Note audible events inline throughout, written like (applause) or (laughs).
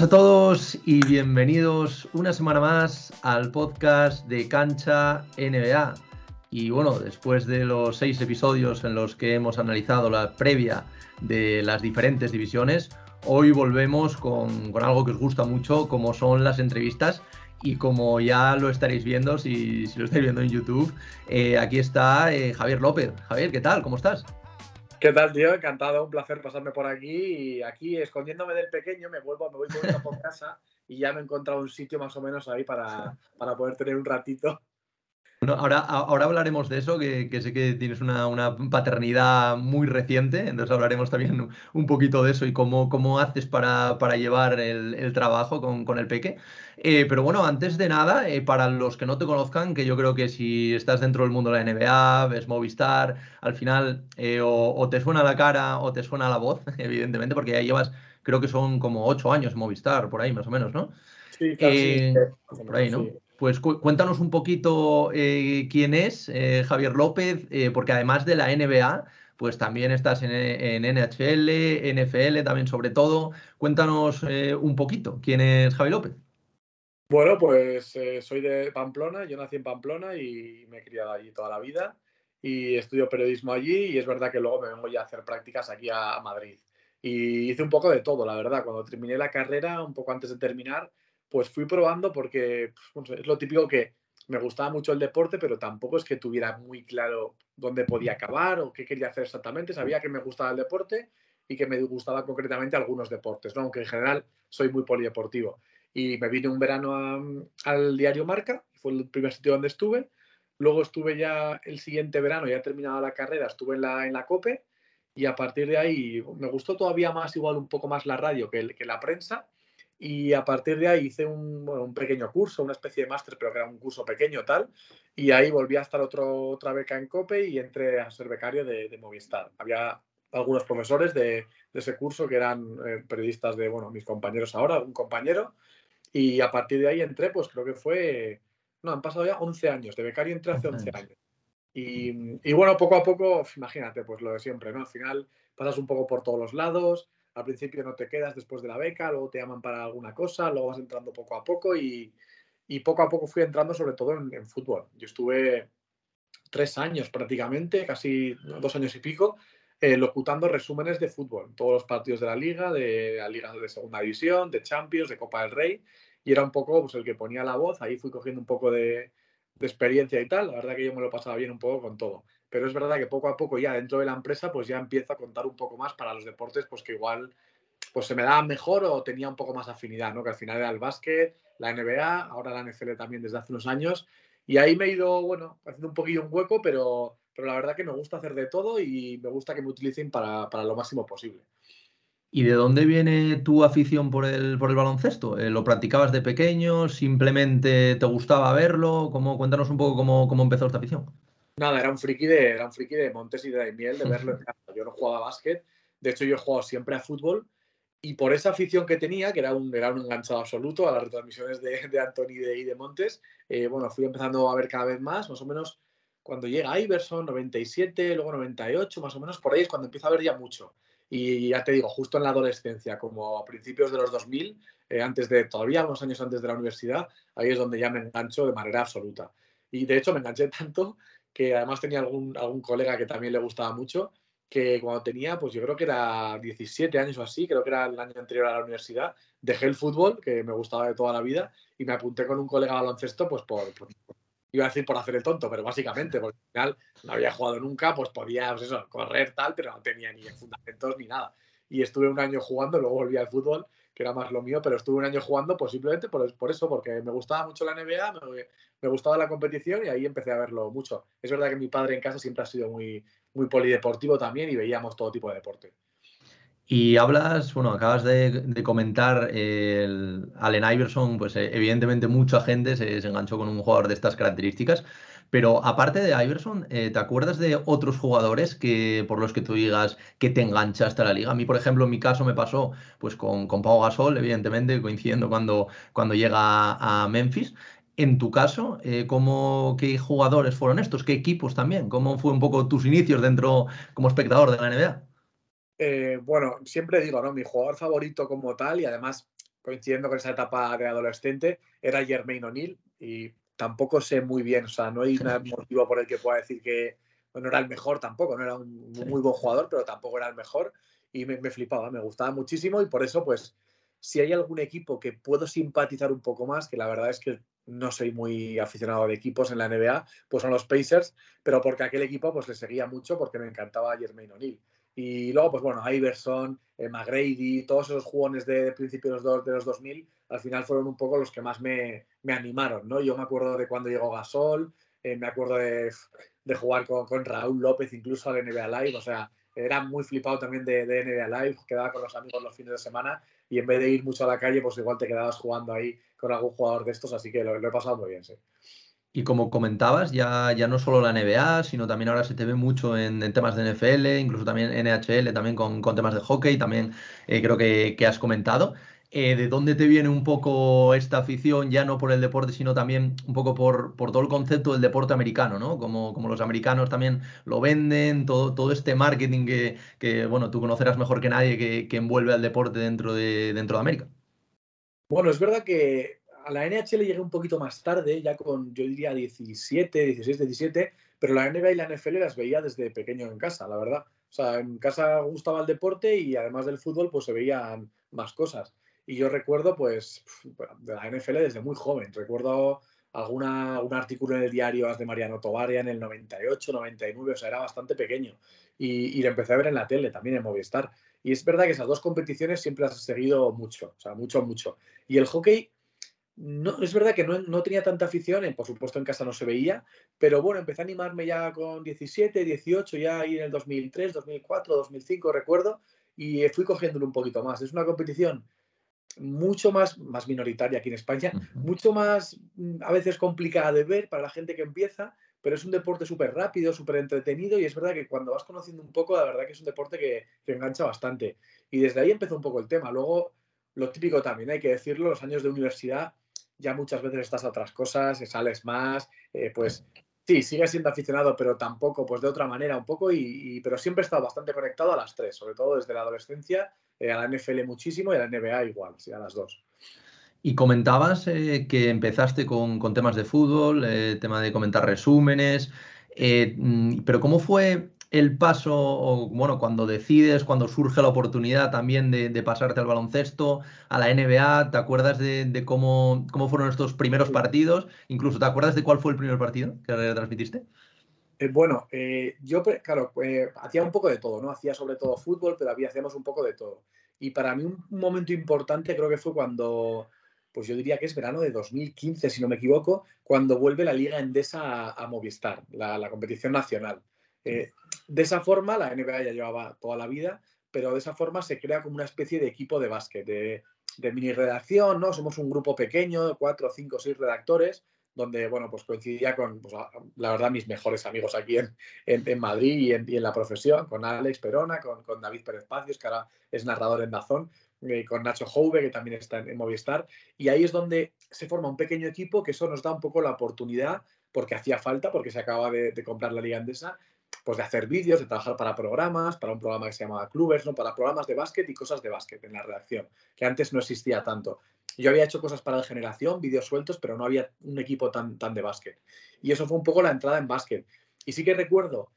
buenas a todos y bienvenidos una semana más al podcast de Cancha NBA. Y bueno, después de los seis episodios en los que hemos analizado la previa de las diferentes divisiones, hoy volvemos con, algo que os gusta mucho, como son las entrevistas. Y como ya lo estaréis viendo, si, lo estáis viendo en YouTube, eh, aquí está eh, Javier López. Javier, ¿qué tal? ¿Cómo estás? ¿Qué tal, tío? Encantado, un placer pasarme por aquí. Y aquí, escondiéndome del pequeño, me vuelvo, me voy por casa y ya me he encontrado un sitio más o menos ahí para, para poder tener un ratito bueno, ahora, ahora hablaremos de eso, que, sé que tienes una, paternidad muy reciente, entonces hablaremos también un poquito de eso y cómo, cómo haces para, llevar el, trabajo con, el peque. Eh, pero bueno, antes de nada, eh, para los que no te conozcan, que yo creo que si estás dentro del mundo de la NBA, ves Movistar, al final eh, o, te suena la cara o te suena la voz, (laughs) evidentemente, porque ya llevas, creo que son como ocho años Movistar, por ahí más o menos, ¿no? Sí, claro, por ahí, ¿no? Pues cuéntanos un poquito eh, quién es eh, Javier López, eh, porque además de la NBA, pues también estás en, NHL, NFL también sobre todo. Cuéntanos un poquito quién es Javier López. Bueno, pues soy de Pamplona, yo nací en Pamplona y me he criado allí toda la vida y estudio periodismo allí y es verdad que luego me vengo ya a hacer prácticas aquí a Madrid. Y hice un poco de todo, la verdad. Cuando terminé la carrera, un poco antes de terminar, pues fui probando porque pues, es lo típico que me gustaba mucho el deporte, pero tampoco es que tuviera muy claro dónde podía acabar o qué quería hacer exactamente. Sabía que me gustaba el deporte y que me gustaba concretamente algunos deportes, ¿no? aunque en general soy muy polideportivo. Y me vine un verano al diario Marca, fue el primer sitio donde estuve. Luego estuve ya el siguiente verano, ya he terminado la carrera, estuve en la, en la COPE y a partir de ahí me gustó todavía más, igual un poco más la radio que la prensa y a partir de ahí hice un, un pequeño curso, una especie de máster, pero que era un curso pequeño tal, y ahí volví a estar otro, otra beca en COPE y entré a ser becario de, Movistar. Había algunos profesores de, de ese curso que eran eh, periodistas de, bueno, mis compañeros ahora, un compañero, y a partir de ahí entré, pues creo que fue, no, han pasado ya 11 años, de becario entré hace 11 años. Y, y, bueno, poco a poco, imagínate, pues lo de siempre, ¿no? Al final pasas un poco por todos los lados, al principio no te quedas después de la beca, luego te llaman para alguna cosa, luego vas entrando poco a poco y, poco a poco fui entrando sobre todo en, fútbol. Yo estuve tres años prácticamente, casi dos años y pico, eh, locutando resúmenes de fútbol, todos los partidos de la liga, de la liga de segunda división, de Champions, de Copa del Rey, y era un poco pues, el que ponía la voz, ahí fui cogiendo un poco de, de experiencia y tal, la verdad que yo me lo pasaba bien un poco con todo pero es verdad que poco a poco ya dentro de la empresa pues ya empiezo a contar un poco más para los deportes pues que igual pues se me daba mejor o tenía un poco más afinidad, ¿no? Que al final era el básquet, la NBA, ahora la NFL también desde hace unos años y ahí me he ido, bueno, haciendo un poquillo un hueco, pero, pero la verdad que me gusta hacer de todo y me gusta que me utilicen para, lo máximo posible. ¿Y de dónde viene tu afición por el, por el baloncesto? Eh, ¿Lo practicabas de pequeño? ¿Simplemente te gustaba verlo? ¿Cómo, cuéntanos un poco cómo, cómo empezó esta afición. Nada, era un friki de, era un friki de Montes y de Miel, de verlo en (laughs) casa. Yo no jugaba a básquet, de hecho yo he jugado siempre a fútbol y por esa afición que tenía, que era un, era un enganchado absoluto a las retransmisiones de, de Anthony y de, Montes, eh, bueno, fui empezando a ver cada vez más, más o menos cuando llega Iverson, 97, luego 98, más o menos por ahí es cuando empiezo a ver ya mucho. Y ya te digo, justo en la adolescencia, como a principios de los 2000, eh, antes de, todavía unos años antes de la universidad, ahí es donde ya me engancho de manera absoluta. Y de hecho me enganché (laughs) tanto que además tenía algún, algún colega que también le gustaba mucho, que cuando tenía, pues yo creo que era 17 años o así, creo que era el año anterior a la universidad, dejé el fútbol, que me gustaba de toda la vida, y me apunté con un colega baloncesto, pues por, iba a decir por hacer el tonto, pero básicamente, porque al final no había jugado nunca, pues podía, pues correr tal, pero no tenía ni fundamentos ni nada. Y estuve un año jugando, luego volví al fútbol que era más lo mío, pero estuve un año jugando pues simplemente por, por eso, porque me gustaba mucho la NBA, me, gustaba la competición y ahí empecé a verlo mucho. Es verdad que mi padre en casa siempre ha sido muy, muy polideportivo también y veíamos todo tipo de deporte. Y hablas, bueno, acabas de, comentar el Allen Iverson, pues eh, evidentemente mucha gente se, se, enganchó con un jugador de estas características, pero aparte de Iverson, eh, ¿te acuerdas de otros jugadores que por los que tú digas que te enganchaste a la liga? A mí, por ejemplo, en mi caso me pasó pues con, con Pau Gasol, evidentemente, coincidiendo cuando, cuando llega a Memphis. En tu caso, eh, ¿cómo, ¿qué jugadores fueron estos? ¿Qué equipos también? ¿Cómo fue un poco tus inicios dentro como espectador de la NBA? Eh, bueno, siempre digo, ¿no? Mi jugador favorito como tal, y además coincidiendo con esa etapa de adolescente, era Jermaine O'Neill y tampoco sé muy bien, o sea, no hay un motivo por el que pueda decir que no era el mejor tampoco, no era un muy buen jugador, pero tampoco era el mejor y me, me, flipaba, me gustaba muchísimo y por eso, pues, si hay algún equipo que puedo simpatizar un poco más, que la verdad es que no soy muy aficionado de equipos en la NBA, pues son los Pacers, pero porque aquel equipo pues le seguía mucho porque me encantaba Jermaine O'Neal. Y luego, pues bueno, Iverson, eh, McGrady, todos esos jugones de, principios de los, de los 2000, al final fueron un poco los que más me, me animaron, ¿no? Yo me acuerdo de cuando llegó Gasol, eh, me acuerdo de, de jugar con, con, Raúl López incluso al NBA Live, o sea, era muy flipado también de, de, NBA Live, quedaba con los amigos los fines de semana y en vez de ir mucho a la calle, pues igual te quedabas jugando ahí con algún jugador de estos, así que lo he pasado muy bien, sí. Y como comentabas, ya, ya no solo la NBA, sino también ahora se te ve mucho en, temas de NFL, incluso también NHL, también con, con temas de hockey, también eh, creo que, que, has comentado. Eh, ¿De dónde te viene un poco esta afición, ya no por el deporte, sino también un poco por, por todo el concepto del deporte americano, ¿no? Como, como los americanos también lo venden, todo, todo este marketing que, que, bueno, tú conocerás mejor que nadie que, que envuelve al deporte dentro de, dentro de América. Bueno, es verdad que a la NHL llegué un poquito más tarde, ya con, yo diría, 17, 16, 17, pero la NBA y la NFL las veía desde pequeño en casa, la verdad. O sea, en casa gustaba el deporte y además del fútbol, pues se veían más cosas. Y yo recuerdo, pues, de la NFL desde muy joven. Recuerdo alguna, un artículo en el diario de Mariano Tovaria en el 98, 99, o sea, era bastante pequeño. Y, y lo empecé a ver en la tele, también en Movistar. Y es verdad que esas dos competiciones siempre las he seguido mucho, o sea, mucho, mucho. Y el hockey, no, es verdad que no, no, tenía tanta afición, por supuesto en casa no se veía, pero bueno, empecé a animarme ya con 17, 18, ya ahí en el 2003, 2004, 2005, recuerdo, y fui cogiéndolo un poquito más. Es una competición mucho más, más minoritaria aquí en España, mucho más mm, a veces complicada de ver para la gente que empieza, pero es un deporte súper rápido, súper entretenido y es verdad que cuando vas conociendo un poco, la verdad que es un deporte que, que, engancha bastante. Y desde ahí empezó un poco el tema. Luego, lo típico también, hay que decirlo, los años de universidad ya muchas veces estás a otras cosas, sales más, eh, pues sí, sigues siendo aficionado, pero tampoco, pues de otra manera un poco, y, pero siempre he estado bastante conectado a las tres, sobre todo desde la adolescencia, eh, a la NFL muchísimo y a la NBA igual, sí, a las dos. Y comentabas eh, que empezaste con, temas de fútbol, eh, tema de comentar resúmenes, eh, mm, pero ¿cómo fue el paso, o, bueno, cuando decides, cuando surge la oportunidad también de, de, pasarte al baloncesto, a la NBA? ¿Te acuerdas de, de cómo, cómo, fueron estos primeros partidos? Incluso, ¿te acuerdas de cuál fue el primer partido que transmitiste? Eh, bueno, eh, yo, claro, eh, hacía un poco de todo, ¿no? Hacía sobre todo fútbol, pero había, hacíamos un poco de todo. Y para mí un, momento importante creo que fue cuando pues yo diría que es verano de 2015, si no me equivoco, cuando vuelve la Liga Endesa a, a Movistar, la, la, competición nacional. Eh, de esa forma, la NBA ya llevaba toda la vida, pero de esa forma se crea como una especie de equipo de básquet, de, de mini redacción, ¿no? Somos un grupo pequeño, cuatro, cinco, seis redactores, donde, bueno, pues coincidía con, pues, la verdad, mis mejores amigos aquí en, en, Madrid y en, la profesión, con Alex Perona, con, con David Pérez Pacios, que ahora es narrador en Dazón, eh, con Nacho Jouve, que también está en, en, Movistar, y ahí es donde se forma un pequeño equipo que eso nos da un poco la oportunidad, porque hacía falta, porque se acaba de, de comprar la Liga Andesa, pues de hacer vídeos, de trabajar para programas, para un programa que se llamaba Clubers, ¿no? para programas de básquet y cosas de básquet en la redacción, que antes no existía tanto. Yo había hecho cosas para la generación, vídeos sueltos, pero no había un equipo tan, tan de básquet. Y eso fue un poco la entrada en básquet. Y sí que recuerdo,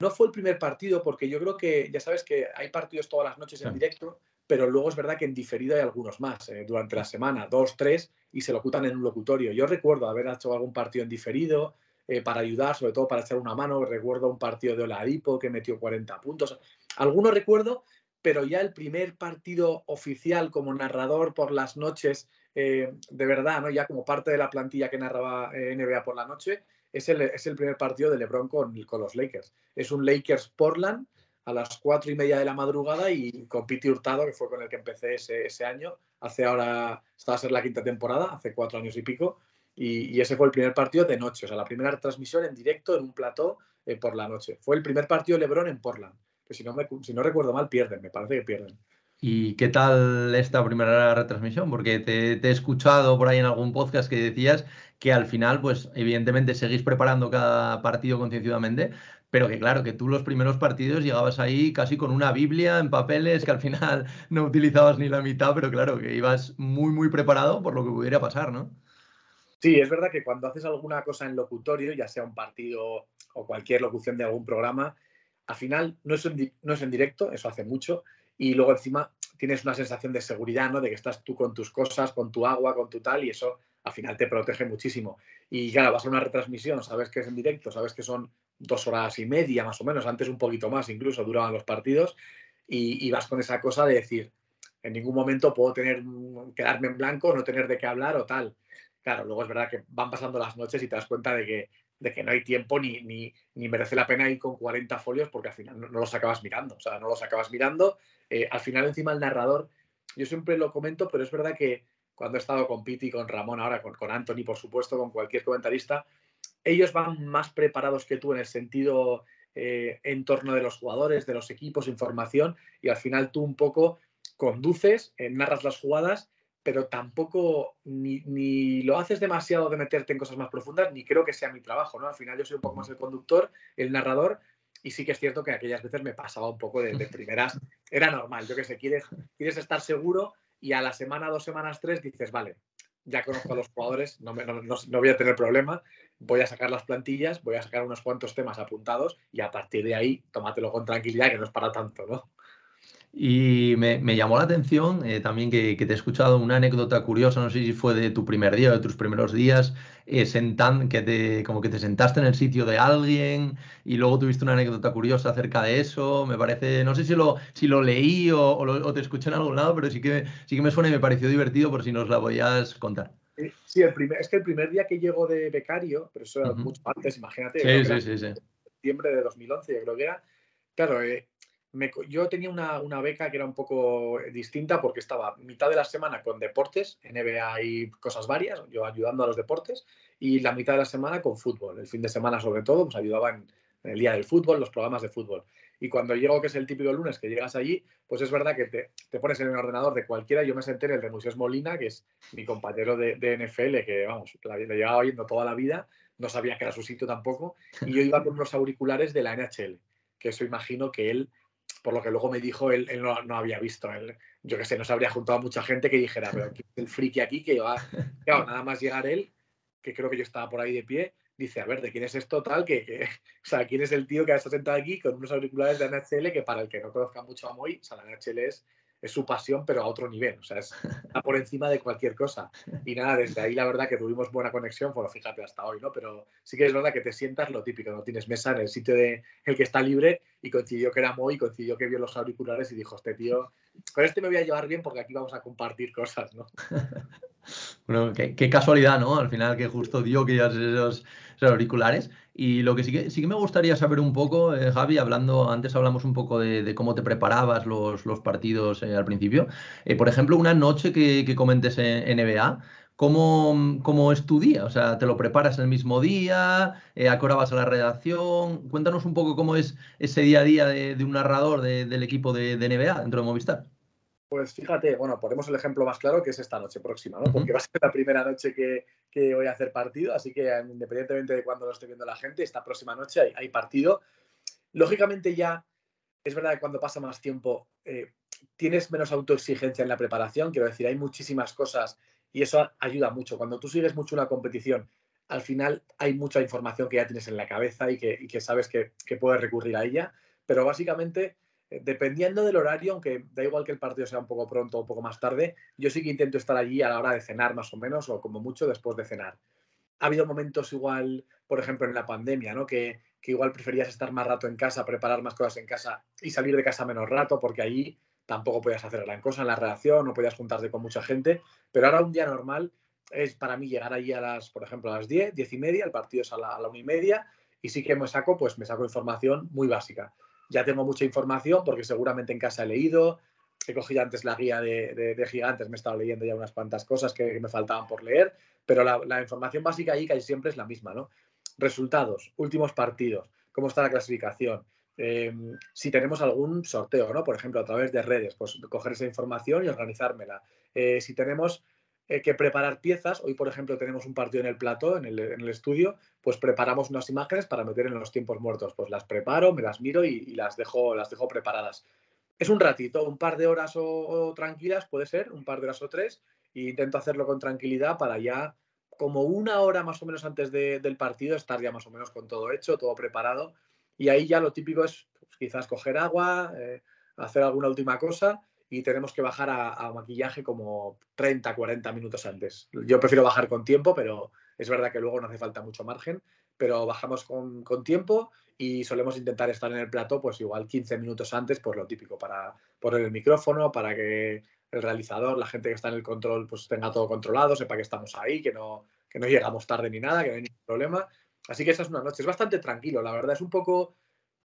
no fue el primer partido, porque yo creo que, ya sabes que hay partidos todas las noches en directo, pero luego es verdad que en diferido hay algunos más eh, durante la semana, dos, tres, y se locutan en un locutorio. Yo recuerdo haber hecho algún partido en diferido eh, para ayudar, sobre todo para echar una mano. Recuerdo un partido de Oladipo que metió 40 puntos. Algunos recuerdo, pero ya el primer partido oficial como narrador por las noches, eh, de verdad, ¿no? ya como parte de la plantilla que narraba eh, NBA por la noche, es el, es el primer partido de LeBron con, los Lakers. Es un Lakers-Portland a las cuatro y media de la madrugada y con Piti Hurtado, que fue con el que empecé ese, ese año, hace ahora, esta va a ser la quinta temporada, hace cuatro años y pico, y, ese fue el primer partido de noche, o sea, la primera transmisión en directo en un plató eh, por la noche. Fue el primer partido de LeBron en Portland, que si no, me, si no recuerdo mal pierden, me parece que pierden. ¿Y qué tal esta primera retransmisión? Porque te, he escuchado por ahí en algún podcast que decías que al final, pues evidentemente seguís preparando cada partido concienciadamente, pero que claro, que tú los primeros partidos llegabas ahí casi con una Biblia en papeles que al final (laughs) no utilizabas ni la mitad, pero claro, que ibas muy, muy preparado por lo que pudiera pasar, ¿no? Sí, es verdad que cuando haces alguna cosa en locutorio, ya sea un partido o cualquier locución de algún programa, al final no es en, no es en directo, eso hace mucho, y luego encima tienes una sensación de seguridad, ¿no? De que estás tú con tus cosas, con tu agua, con tu tal, y eso al final te protege muchísimo. Y claro, vas a una retransmisión, sabes que es en directo, sabes que son dos horas y media más o menos, antes un poquito más incluso duraban los partidos, y, vas con esa cosa de decir, en ningún momento puedo tener, quedarme en blanco, no tener de qué hablar o tal. Claro, luego es verdad que van pasando las noches y te das cuenta de que, de que no hay tiempo ni, ni, ni merece la pena ir con 40 folios porque al final no, los acabas mirando. O sea, no los acabas mirando. Eh, al final, encima, el narrador, yo siempre lo comento, pero es verdad que cuando he estado con Piti, con Ramón, ahora con, con Anthony, por supuesto, con cualquier comentarista, ellos van más preparados que tú en el sentido eh, en torno de los jugadores, de los equipos, información, y al final tú un poco conduces, eh, narras las jugadas, pero tampoco ni, lo haces demasiado de meterte en cosas más profundas, ni creo que sea mi trabajo, ¿no? Al final yo soy un poco más el conductor, el narrador, y sí que es cierto que aquellas veces me pasaba un poco de, (laughs) primeras, era normal, yo que sé, quieres, quieres estar seguro y a la semana, dos semanas, tres, dices, vale, ya conozco a los jugadores, no, no, voy a tener problema, voy a sacar las plantillas, voy a sacar unos cuantos temas apuntados y a partir de ahí tómatelo con tranquilidad, que no es para tanto, ¿no? Y me, llamó la atención eh, también que, te he escuchado una anécdota curiosa, no sé si fue de tu primer día o de tus primeros días, eh, que te, como que te sentaste en el sitio de alguien y luego tuviste una anécdota curiosa acerca de eso. Me parece, no sé si lo, si lo leí o, te escuché en algún lado, pero sí que, sí que me suena y me pareció divertido por si nos la podías contar. Sí, el primer, es que el primer día que llego de becario, pero eso era mucho antes, imagínate. Sí, sí, sí, sí. Septiembre de 2011, yo creo que era. Claro, eh, yo tenía una, beca que era un poco distinta porque estaba mitad de la semana con deportes, NBA y cosas varias, yo ayudando a los deportes, y la mitad de la semana con fútbol. El fin de semana, sobre todo, pues ayudaba en, el día del fútbol, los programas de fútbol. Y cuando llego, que es el típico lunes que llegas allí, pues es verdad que te, pones en el ordenador de cualquiera. Yo me senté en el de Moisés Molina, que es mi compañero de, NFL, que vamos, le llevaba oyendo toda la vida, no sabía que era su sitio tampoco. Y yo iba con unos auriculares de la NHL, que eso imagino que él por lo que luego me dijo, él, no, había visto. Él, yo que sé, no se habría juntado a mucha gente que dijera, pero el friki aquí que va, (laughs) claro, nada más llegar él, que creo que yo estaba por ahí de pie, dice, a ver, ¿de quién es esto tal? Que, o sea, ¿quién es el tío que está sentado aquí con unos auriculares de NHL que para el que no conozca mucho a Moy, o sea, la NHL es es su pasión, pero a otro nivel, o sea, es (laughs) por encima de cualquier cosa. Y nada, desde ahí la verdad que tuvimos buena conexión, bueno, fíjate hasta hoy, ¿no? Pero sí que es verdad que te sientas lo típico, no tienes mesa en el sitio de el que está libre y coincidió que era Moy, coincidió que vio los auriculares y dijo, este tío, con este me voy a llevar bien porque aquí vamos a compartir cosas, ¿no? (laughs) bueno, qué, casualidad, ¿no? Al final que justo dio que esos, esos auriculares. Y lo que sí que, sí que me gustaría saber un poco, eh, Javi, hablando, antes hablamos un poco de, cómo te preparabas los, partidos eh, al principio. Eh, por ejemplo, una noche que, comentes en NBA, ¿cómo, ¿cómo, es tu día? O sea, ¿te lo preparas el mismo día? ¿A qué hora vas a la redacción? Cuéntanos un poco cómo es ese día a día de, un narrador del equipo de NBA dentro de Movistar. Pues fíjate, bueno, ponemos el ejemplo más claro que es esta noche próxima, ¿no? Porque va a ser la primera noche que, voy a hacer partido, así que independientemente de cuándo lo esté viendo la gente, esta próxima noche hay, partido. Lógicamente ya es verdad que cuando pasa más tiempo eh, tienes menos autoexigencia en la preparación, quiero decir, hay muchísimas cosas y eso ayuda mucho. Cuando tú sigues mucho una competición, al final hay mucha información que ya tienes en la cabeza y que, sabes que, que puedes recurrir a ella, pero básicamente dependiendo del horario, aunque da igual que el partido sea un poco pronto o un poco más tarde, yo sí que intento estar allí a la hora de cenar más o menos, o como mucho después de cenar. Ha habido momentos igual, por ejemplo, en la pandemia, ¿no? Que, igual preferías estar más rato en casa, preparar más cosas en casa y salir de casa menos rato, porque allí tampoco podías hacer gran cosa en la redacción, no podías juntarte con mucha gente, pero ahora un día normal es para mí llegar allí a las, por ejemplo, a las 10, 10 y media, el partido es a la, a la 1 y media, y sí que me saco, pues me saco información muy básica ya tengo mucha información porque seguramente en casa he leído, he cogido antes la guía de, gigantes, me he estado leyendo ya unas cuantas cosas que, me faltaban por leer, pero la, información básica ahí casi siempre es la misma, ¿no? Resultados, últimos partidos, cómo está la clasificación, Em, si tenemos algún sorteo, ¿no? Por ejemplo, a través de redes, pues coger esa información y organizármela. Eh, si tenemos eh, que preparar piezas, hoy por ejemplo tenemos un partido en el plató, en el, estudio, pues preparamos unas imágenes para meter en los tiempos muertos. Pues las preparo, me las miro y, las, dejo, las dejo preparadas. Es un ratito, un par de horas o, tranquilas, puede ser, un par de horas o tres, e intento hacerlo con tranquilidad para ya como una hora más o menos antes del partido estar ya más o menos con todo hecho, todo preparado y ahí ya lo típico es pues, quizás coger agua, eh, hacer alguna última cosa y tenemos que bajar a, maquillaje como 30, 40 minutos antes. Yo prefiero bajar con tiempo, pero es verdad que luego no hace falta mucho margen, pero bajamos con, tiempo y solemos intentar estar en el plato pues igual 15 minutos antes, por lo típico, para poner el micrófono, para que el realizador, la gente que está en el control, pues tenga todo controlado, sepa que estamos ahí, que no, que no llegamos tarde ni nada, que no hay ningún problema. Así que esa es una noche. Es bastante tranquilo, la verdad. Es un poco,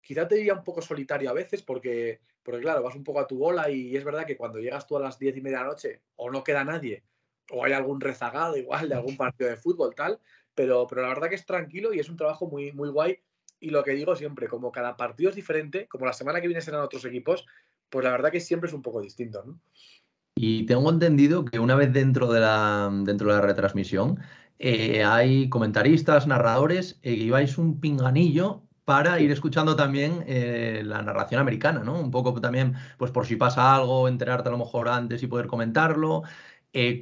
quizá te diría un poco solitario a veces porque, porque claro, vas un poco a tu bola y es verdad que cuando llegas tú a las diez y media de la noche o no queda nadie o hay algún rezagado igual de algún partido de fútbol tal, pero, pero la verdad que es tranquilo y es un trabajo muy, muy guay. Y lo que digo siempre, como cada partido es diferente, como la semana que viene serán otros equipos, pues la verdad que siempre es un poco distinto, ¿no? Y tengo entendido que una vez dentro de la, dentro de la retransmisión, eh, hay comentaristas, narradores, eh, vais un pinganillo para ir escuchando también eh, la narración americana, ¿no? Un poco también, pues por si pasa algo, enterarte a lo mejor antes y poder comentarlo.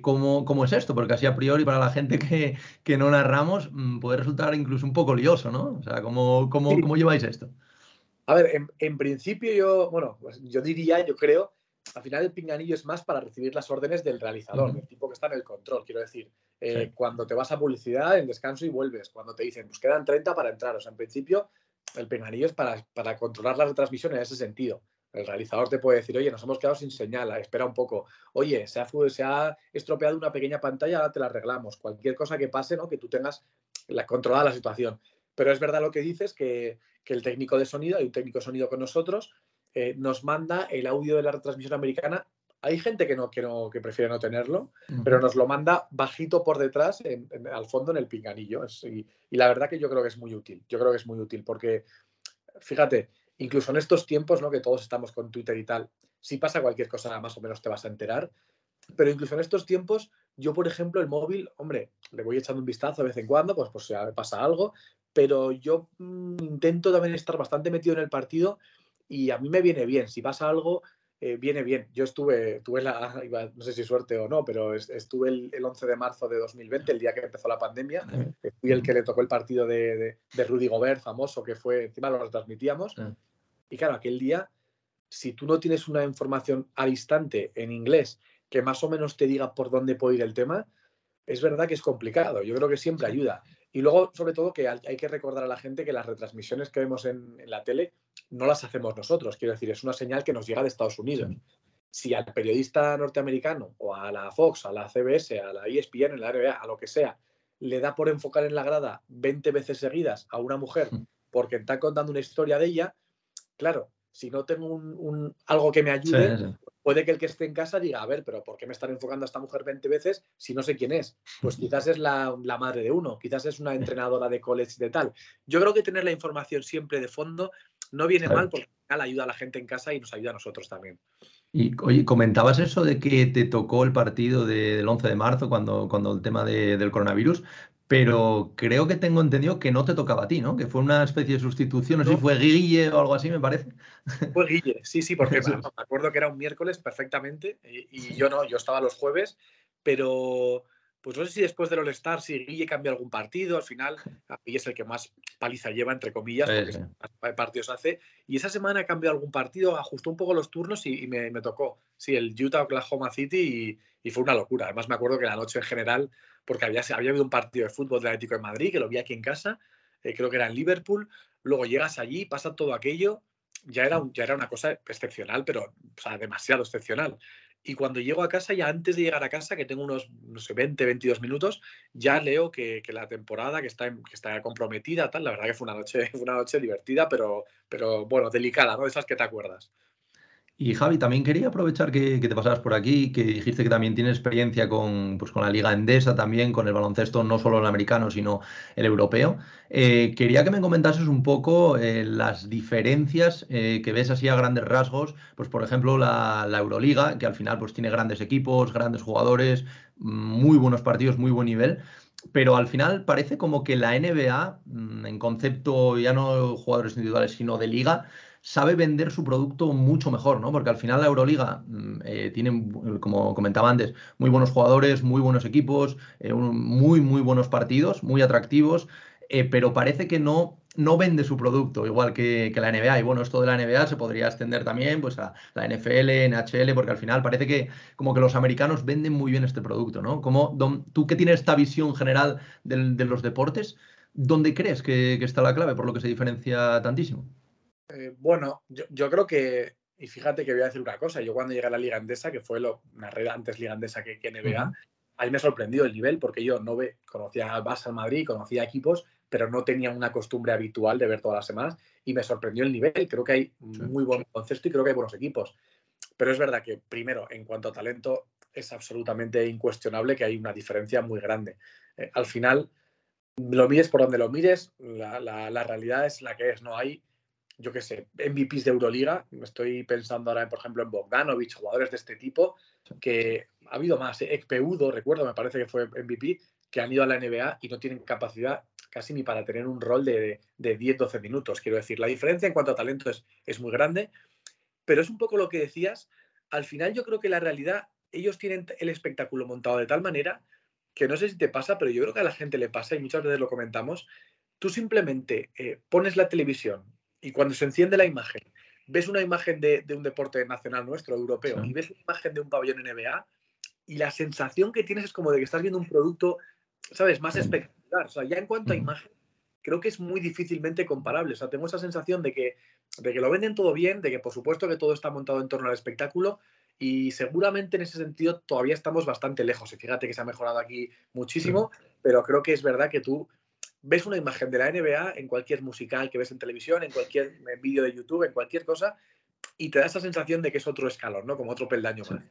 ¿cómo, es esto? Porque así a priori para la gente que, que, no narramos mm, puede resultar incluso un poco lioso, ¿no? O sea, ¿cómo, cómo, cómo lleváis esto? A ver, en, en, principio yo, bueno, pues yo diría, yo creo, al final el pinganillo es más para recibir las órdenes del realizador, del tipo que está en el control, quiero decir. Eh, cuando te vas a publicidad, en descanso y vuelves, cuando te dicen, pues quedan 30 para entrar. O sea, en principio, el pinganillo es para, para controlar la retransmisión en ese sentido. El realizador te puede decir, oye, nos hemos quedado sin señal, espera un poco. Oye, se ha, se ha estropeado una pequeña pantalla, ahora te la arreglamos. Cualquier cosa que pase, ¿no? Que tú tengas la, controlada la situación. Pero es verdad lo que dices, que, que el técnico de sonido, hay un técnico de sonido con nosotros, eh, nos manda el audio de la retransmisión americana. Hay gente que no, que, que prefiere no tenerlo, pero nos lo manda bajito por detrás, al fondo en el pinganillo. y, la verdad que yo creo que es muy útil. Yo creo que es muy útil porque, fíjate, incluso en estos tiempos, ¿no? Que todos estamos con Twitter y tal, si pasa cualquier cosa, más o menos te vas a enterar. Pero incluso en estos tiempos, yo, por ejemplo, el móvil, hombre, le voy echando un vistazo de vez en cuando, pues, pues si pasa algo, pero yo mm, intento también estar bastante metido en el partido y a mí me viene bien. Si pasa algo, eh, viene bien. Yo estuve, tuve la, no sé si suerte o no, pero estuve el, 11 de marzo de 2020, el día que empezó la pandemia. Fui el que le tocó el partido de, de, Rudy Gobert, famoso, que fue, encima lo retransmitíamos. Y claro, aquel día, si tú no tienes una información al instante en inglés que más o menos te diga por dónde puede ir el tema, es verdad que es complicado. Yo creo que siempre ayuda. Y luego, sobre todo, que hay que recordar a la gente que las retransmisiones que vemos en, la tele no las hacemos nosotros. Quiero decir, es una señal que nos llega de Estados Unidos. Si al periodista norteamericano o a la Fox, a la CBS, a la ESPN, a la NBA, a lo que sea, le da por enfocar en la grada 20 veces seguidas a una mujer hmm. porque está contando una historia de ella, claro, si no tengo un, algo que me ayude, puede que el que esté en casa diga, a ver, pero ¿por qué me están enfocando a esta mujer 20 veces si no sé quién es? Pues quizás es la, madre de uno, quizás es una entrenadora de college de tal. Yo creo que tener la información siempre de fondo no viene mal porque ayuda a la gente en casa y nos ayuda a nosotros también. Y oye, comentabas eso de que te tocó el partido del 11 de marzo cuando, cuando el tema del coronavirus, pero creo que tengo entendido que no te tocaba a ti, ¿no? Que fue una especie de sustitución, no, sé si fue Guille o algo así, me parece. Fue Guille, sí, sí, porque (laughs) me acuerdo que era un miércoles perfectamente y, yo no, yo estaba los jueves, pero pues no sé si después del All-Star, si Guille cambia algún partido, al final Guille es el que más paliza lleva, entre comillas, porque más partidos hace, y esa semana cambió algún partido, ajustó un poco los turnos y, me, tocó, sí, el Utah-Oklahoma City y, y, fue una locura. Además me acuerdo que la noche en general porque había, había habido un partido de fútbol del Atlético de Madrid, que lo vi aquí en casa, eh, creo que era en Liverpool, luego llegas allí, pasa todo aquello, ya era, ya era una cosa excepcional, pero o sea, demasiado excepcional. Y cuando llego a casa, ya antes de llegar a casa, que tengo unos, no sé, 20, 22 minutos, ya leo que, que la temporada que está, que está comprometida, tal, la verdad que fue una noche, (laughs) fue una noche divertida, pero, pero bueno, delicada, ¿no? De esas que te acuerdas. Y Javi, también quería aprovechar que, te pasaras por aquí, que dijiste que también tienes experiencia con, pues, con la Liga Endesa, también con el baloncesto, no solo el americano, sino el europeo. Eh, quería que me comentases un poco eh, las diferencias eh, que ves así a grandes rasgos, pues por ejemplo la, la, Euroliga, que al final pues tiene grandes equipos, grandes jugadores, muy buenos partidos, muy buen nivel. Pero al final parece como que la NBA, mm, en concepto ya no jugadores individuales, sino de liga, sabe vender su producto mucho mejor, ¿no? Porque al final la Euroliga mm, eh, tiene, como comentaba antes, muy buenos jugadores, muy buenos equipos, eh, muy, muy buenos partidos, muy atractivos, eh, pero parece que no, no vende su producto, igual que, la NBA. Y bueno, esto de la NBA se podría extender también pues, a la NFL, NHL, porque al final parece que como que los americanos venden muy bien este producto, ¿no? Como, tú que tienes esta visión general de los deportes, ¿dónde crees que está la clave por lo que se diferencia tantísimo? Eh, bueno, yo, creo que, y fíjate que voy a decir una cosa, yo cuando llegué a la Liga Andesa, que fue lo, una red antes Liga Andesa que, que NBA, ahí me sorprendió el nivel, porque yo no ve, conocía a Barça Madrid, conocía equipos, pero no tenía una costumbre habitual de ver todas las semanas, y me sorprendió el nivel. Creo que hay muy buen concepto y creo que hay buenos equipos. Pero es verdad que, primero, en cuanto a talento, es absolutamente incuestionable que hay una diferencia muy grande. Eh, al final, lo mires por donde lo mires, la, la realidad es la que es. No hay yo qué sé, MVPs de Euroliga. Estoy pensando ahora, por ejemplo, en Bogdanovich, jugadores de este tipo, que ha habido más. ¿eh? Ekpeudo, recuerdo, me parece que fue MVP, que han ido a la NBA y no tienen capacidad casi ni para tener un rol de, de 10-12 minutos. Quiero decir, la diferencia en cuanto a talento es, es muy grande, pero es un poco lo que decías. Al final yo creo que la realidad, ellos tienen el espectáculo montado de tal manera que no sé si te pasa, pero yo creo que a la gente le pasa y muchas veces lo comentamos. Tú simplemente eh, pones la televisión, y cuando se enciende la imagen, ves una imagen de, un deporte nacional nuestro, europeo, y ves una imagen de un pabellón NBA, y la sensación que tienes es como de que estás viendo un producto, ¿sabes?, más espectacular. O sea, ya en cuanto a imagen, creo que es muy difícilmente comparable. O sea, tengo esa sensación de que, de que lo venden todo bien, de que por supuesto que todo está montado en torno al espectáculo, y seguramente en ese sentido todavía estamos bastante lejos. Y fíjate que se ha mejorado aquí muchísimo, pero creo que es verdad que tú ves una imagen de la NBA en cualquier musical que ves en televisión, en cualquier vídeo de YouTube, en cualquier cosa, y te da esa sensación de que es otro escalón, ¿no? Como otro peldaño más.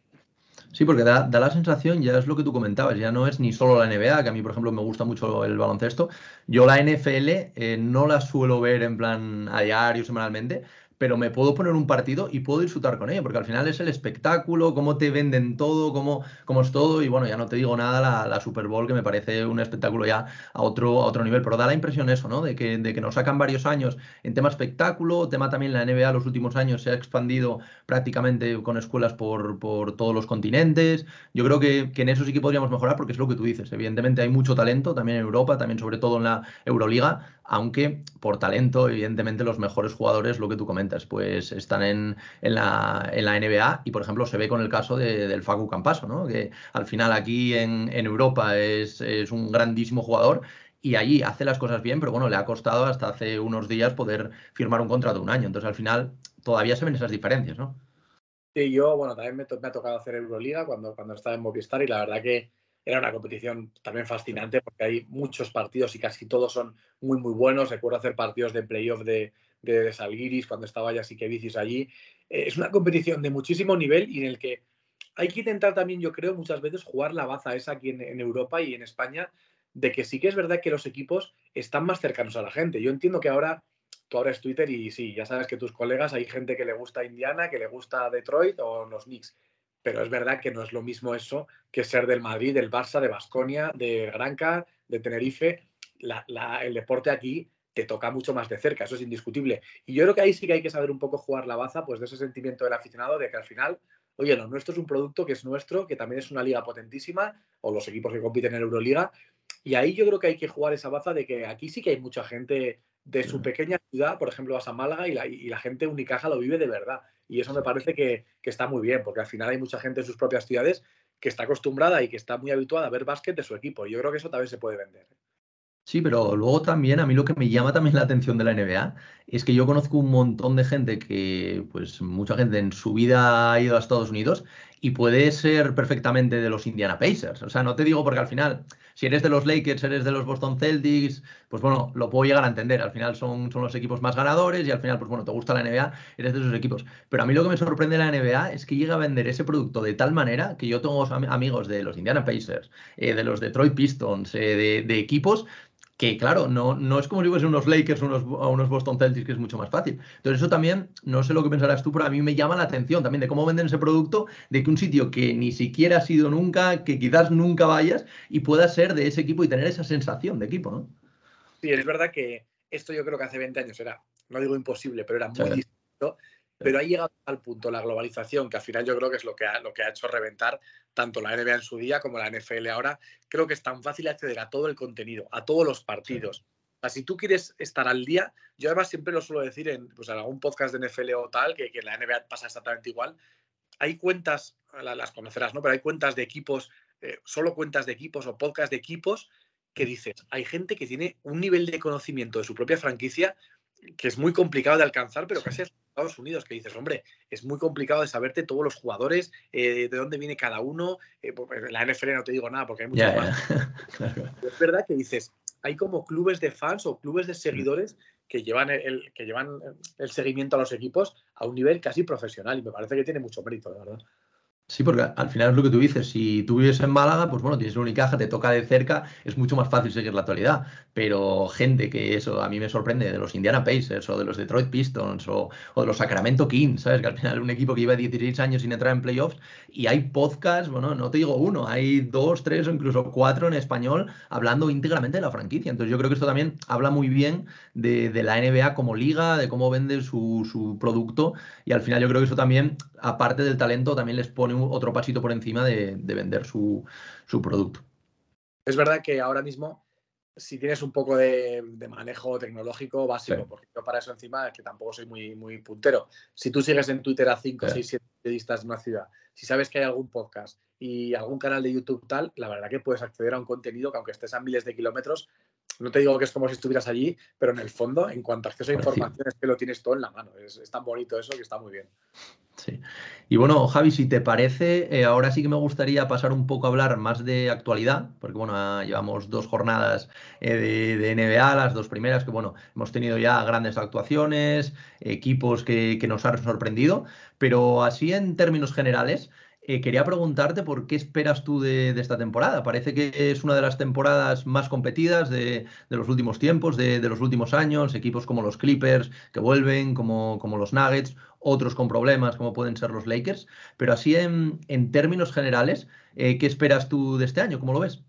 Sí, porque da, la sensación, ya es lo que tú comentabas, ya no es ni solo la NBA, que a mí, por ejemplo, me gusta mucho el baloncesto. Yo la NFL eh, no la suelo ver en plan a diario, semanalmente, pero me puedo poner un partido y puedo disfrutar con ello, porque al final es el espectáculo, cómo te venden todo, cómo, cómo es todo, y bueno, ya no te digo nada, la, Super Bowl, que me parece un espectáculo ya a otro, a otro nivel, pero da la impresión eso, ¿no? De que, de que nos sacan varios años en tema espectáculo, tema también la NBA los últimos años se ha expandido prácticamente con escuelas por, por todos los continentes, yo creo que, que en eso sí que podríamos mejorar, porque es lo que tú dices, evidentemente hay mucho talento, también en Europa, también sobre todo en la Euroliga, aunque por talento, evidentemente los mejores jugadores, lo que tú comentas, pues están en, la, NBA y, por ejemplo, se ve con el caso del Facu Campaso, ¿no? que al final aquí en, Europa es, un grandísimo jugador y allí hace las cosas bien, pero bueno, le ha costado hasta hace unos días poder firmar un contrato de un año. Entonces, al final, todavía se ven esas diferencias, ¿no? Sí, yo, bueno, también me, me ha tocado hacer Euroliga cuando, cuando estaba en Movistar y la verdad que era una competición también fascinante porque hay muchos partidos y casi todos son muy, muy buenos. Recuerdo hacer partidos de playoff de, de, Salguiris cuando estaba ya Vicis allí. Eh, es una competición de muchísimo nivel y en el que hay que intentar también, yo creo, muchas veces jugar la baza esa aquí en, Europa y en España, de que sí que es verdad que los equipos están más cercanos a la gente. Yo entiendo que ahora tú abres Twitter y sí, ya sabes que tus colegas hay gente que le gusta Indiana, que le gusta Detroit o los Knicks pero es verdad que no es lo mismo eso que ser del Madrid, del Barça, de Basconia, de Granca, de Tenerife. el deporte aquí te toca mucho más de cerca, eso es indiscutible. Y yo creo que ahí sí que hay que saber un poco jugar la baza, pues de ese sentimiento del aficionado de que al final, oye, lo nuestro es un producto que es nuestro, que también es una liga potentísima, o los equipos que compiten en Euroliga. Y ahí yo creo que hay que jugar esa baza de que aquí sí que hay mucha gente de su pequeña ciudad, por ejemplo, vas a Málaga y la, y la gente Unicaja lo vive de verdad. Y eso me parece que, está muy bien, porque al final hay mucha gente en sus propias ciudades que está acostumbrada y que está muy habituada a ver básquet de su equipo. Y yo creo que eso también se puede vender. Sí, pero luego también a mí lo que me llama también la atención de la NBA es que yo conozco un montón de gente que, pues mucha gente en su vida ha ido a Estados Unidos y puede ser perfectamente de los Indiana Pacers. O sea, no te digo porque al final, si eres de los Lakers, eres de los Boston Celtics, pues bueno, lo puedo llegar a entender. Al final son, son los equipos más ganadores y al final, pues bueno, te gusta la NBA, eres de esos equipos. Pero a mí lo que me sorprende de la NBA es que llega a vender ese producto de tal manera que yo tengo amigos de los Indiana Pacers, eh, de los Detroit Pistons, eh, de, de equipos que claro, no, no es como si fuesen unos Lakers o unos, unos, Boston Celtics, que es mucho más fácil. Entonces eso también, no sé lo que pensarás tú, pero a mí me llama la atención también de cómo venden ese producto, de que un sitio que ni siquiera has ido nunca, que quizás nunca vayas, y pueda ser de ese equipo y tener esa sensación de equipo, ¿no? Sí, es verdad que esto yo creo que hace 20 años era, no digo imposible, pero era muy distinto. Pero ha llegado al punto la globalización, que al final yo creo que es lo que ha, lo que ha hecho reventar tanto la NBA en su día como la NFL ahora. Creo que es tan fácil acceder a todo el contenido, a todos los partidos. O sea, si tú quieres estar al día, yo además siempre lo suelo decir en, pues, en algún podcast de NFL o tal, que, que en la NBA pasa exactamente igual. Hay cuentas, las conocerás, ¿no? Pero hay cuentas de equipos, eh, solo cuentas de equipos o podcast de equipos que dices, hay gente que tiene un nivel de conocimiento de su propia franquicia que es muy complicado de alcanzar, pero casi Estados Unidos, que dices, hombre, es muy complicado de saberte todos los jugadores, eh, de dónde viene cada uno. Eh, pues, en la NFL no te digo nada porque hay muchos más. (laughs) Es verdad que dices, hay como clubes de fans o clubes de seguidores que llevan el, que llevan el seguimiento a los equipos a un nivel casi profesional y me parece que tiene mucho mérito, de verdad. Sí, porque al final es lo que tú dices. Si tú vives en Málaga, pues bueno, tienes una Unicaja, te toca de cerca, es mucho más fácil seguir la actualidad. Pero gente que eso a mí me sorprende, de los Indiana Pacers o de los Detroit Pistons o, de los Sacramento Kings, ¿sabes? Que al final un equipo que lleva 16 años sin entrar en playoffs y hay podcasts, bueno, no te digo uno, hay dos, tres o incluso cuatro en español hablando íntegramente de la franquicia. Entonces yo creo que esto también habla muy bien de, la NBA como liga, de cómo vende su, su producto y al final yo creo que eso también, aparte del talento, también les pone otro pasito por encima de, vender su, producto. Es verdad que ahora mismo, si tienes un poco de, manejo tecnológico básico, porque yo para eso encima, que tampoco soy muy, muy puntero, si tú sigues en Twitter a 5, 6, 7 periodistas de una ciudad, si sabes que hay algún podcast y algún canal de YouTube tal, la verdad que puedes acceder a un contenido que aunque estés a miles de kilómetros, no te digo que es como si estuvieras allí, pero en el fondo, en cuanto a acceso a información, es que lo tienes todo en la mano. Es, tan bonito eso que está muy bien. Sí. Y bueno, Javi, si te parece, eh, ahora sí que me gustaría pasar un poco a hablar más de actualidad, porque bueno, ah, llevamos dos jornadas eh, de, NBA, las dos primeras, que bueno, hemos tenido ya grandes actuaciones, equipos que, que nos han sorprendido, pero así en términos generales, eh, quería preguntarte por qué esperas tú de, esta temporada. Parece que es una de las temporadas más competidas de, los últimos tiempos, de, los últimos años. Equipos como los Clippers que vuelven, como, como, los Nuggets, otros con problemas como pueden ser los Lakers. Pero así en, términos generales, eh, ¿qué esperas tú de este año? ¿Cómo lo ves?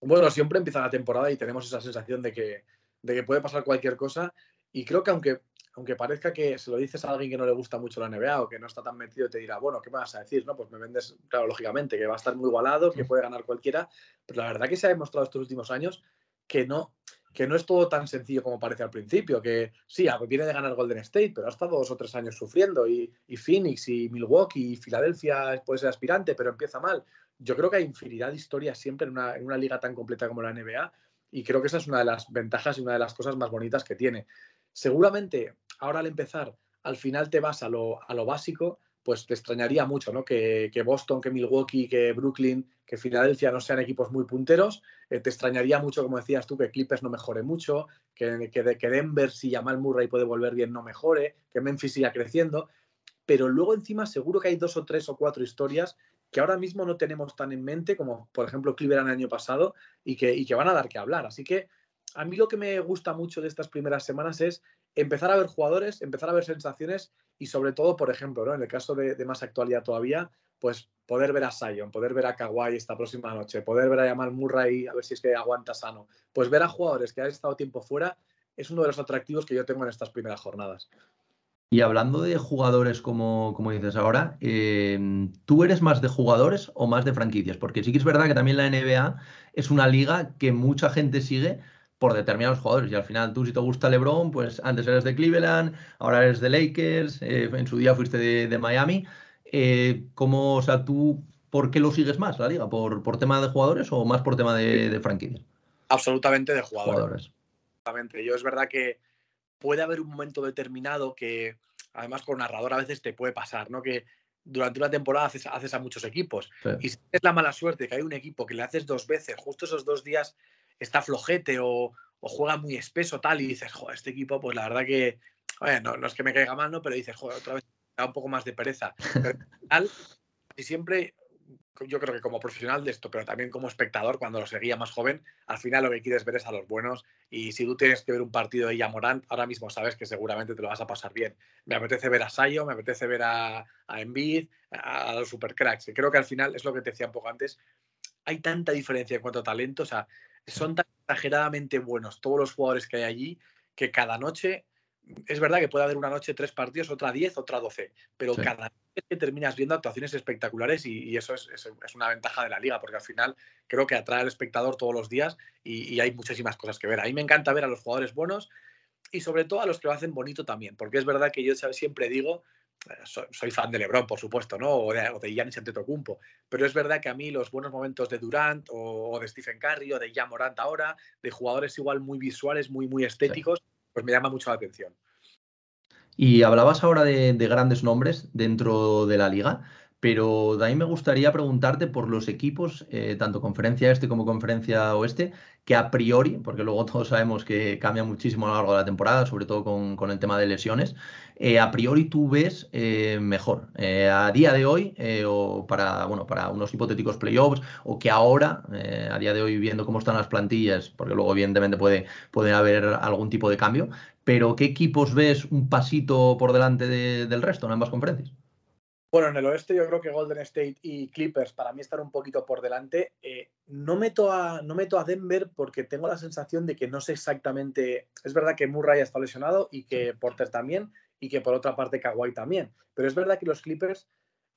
Bueno, siempre empieza la temporada y tenemos esa sensación de que, de que puede pasar cualquier cosa. Y creo que aunque aunque parezca que se lo dices a alguien que no le gusta mucho la NBA o que no está tan metido, te dirá, bueno, ¿qué me vas a decir? No, pues me vendes, claro, lógicamente, que va a estar muy igualado, que puede ganar cualquiera, pero la verdad que se ha demostrado estos últimos años que no, que no es todo tan sencillo como parece al principio, que sí, viene de ganar Golden State, pero ha estado dos o tres años sufriendo y, Phoenix y Milwaukee y Filadelfia puede ser aspirante, pero empieza mal. Yo creo que hay infinidad de historias siempre en una, en una liga tan completa como la NBA y creo que esa es una de las ventajas y una de las cosas más bonitas que tiene. Seguramente ahora al empezar, al final te vas a lo, básico, pues te extrañaría mucho, ¿no? Que, Boston, que Milwaukee, que Brooklyn, que Filadelfia no sean equipos muy punteros. Eh, te extrañaría mucho, como decías tú, que Clippers no mejore mucho, que, que, que Denver, si Jamal Murray puede volver bien, no mejore, que Memphis siga creciendo. Pero luego encima seguro que hay dos o tres o cuatro historias que ahora mismo no tenemos tan en mente como, por ejemplo, Cleveland el año pasado y que, y que van a dar que hablar. Así que a mí lo que me gusta mucho de estas primeras semanas es empezar a ver jugadores, empezar a ver sensaciones y sobre todo, por ejemplo, ¿no? en el caso de, más actualidad todavía, pues poder ver a Sion, poder ver a Kawhi esta próxima noche, poder ver a Jamal Murray a ver si es que aguanta sano. Pues ver a jugadores que han estado tiempo fuera es uno de los atractivos que yo tengo en estas primeras jornadas. Y hablando de jugadores, como, como dices ahora, eh, ¿tú eres más de jugadores o más de franquicias? Porque sí que es verdad que también la NBA es una liga que mucha gente sigue, por determinados jugadores. Y al final, tú si te gusta LeBron, pues antes eres de Cleveland, ahora eres de Lakers, eh, en su día fuiste de, Miami. Eh, ¿Cómo, o sea, tú, por qué lo sigues más la liga? ¿Por, por tema de jugadores o más por tema de, de franquicias? Absolutamente de jugadores. Absolutamente. Yo es verdad que puede haber un momento determinado que, además, por narrador a veces te puede pasar, ¿no? Que durante una temporada haces, haces a muchos equipos. Y si es la mala suerte que hay un equipo que le haces dos veces, justo esos dos días está flojete o, juega muy espeso, tal, y dices, joder, este equipo, pues la verdad que, no, es que me caiga mal, ¿no? Pero dices, joder, otra vez da un poco más de pereza. Pero al (laughs) final, y siempre yo creo que como profesional de esto, pero también como espectador, cuando lo seguía más joven, al final lo que quieres ver es a los buenos. Y si tú tienes que ver un partido de Yamorant, ahora mismo sabes que seguramente te lo vas a pasar bien. Me apetece ver a Sayo, me apetece ver a, a Embiid, a, los supercracks. Y creo que al final es lo que te decía un poco antes. Hay tanta diferencia en cuanto a talento, o sea, son tan exageradamente buenos todos los jugadores que hay allí que cada noche es verdad que puede haber una noche tres partidos, otra diez, otra doce, pero cada vez que terminas viendo actuaciones espectaculares y, eso es, una ventaja de la liga, porque al final creo que atrae al espectador todos los días y, hay muchísimas cosas que ver. A mí me encanta ver a los jugadores buenos y sobre todo a los que lo hacen bonito también, porque es verdad que yo siempre digo, eh, soy, fan de LeBron, por supuesto, ¿no? O de, o de Giannis Antetokounmpo, pero es verdad que a mí los buenos momentos de Durant o, de Stephen Curry o de Jan Morant ahora, de jugadores igual muy visuales, muy, muy estéticos, pues me llama mucho la atención. Y hablabas ahora de, grandes nombres dentro de la liga, pero de ahí me gustaría preguntarte por los equipos, eh, tanto conferencia este como conferencia oeste, que a priori, porque luego (laughs) todos sabemos que cambia muchísimo a lo largo de la temporada, sobre todo con, el tema de lesiones, eh, a priori tú ves eh, mejor a día de hoy o para, bueno, para unos hipotéticos playoffs o que ahora, a día de hoy viendo cómo están las plantillas, porque luego evidentemente puede haber algún tipo de cambio, pero ¿qué equipos ves un pasito por delante del resto en ambas conferencias? Bueno, en el oeste yo creo que Golden State y Clippers para mí están un poquito por delante. Eh, no, meto a, no meto a Denver porque tengo la sensación de que no sé exactamente. Es verdad que Murray está lesionado y que Porter también, y que por otra parte Kawhi también. Pero es verdad que los Clippers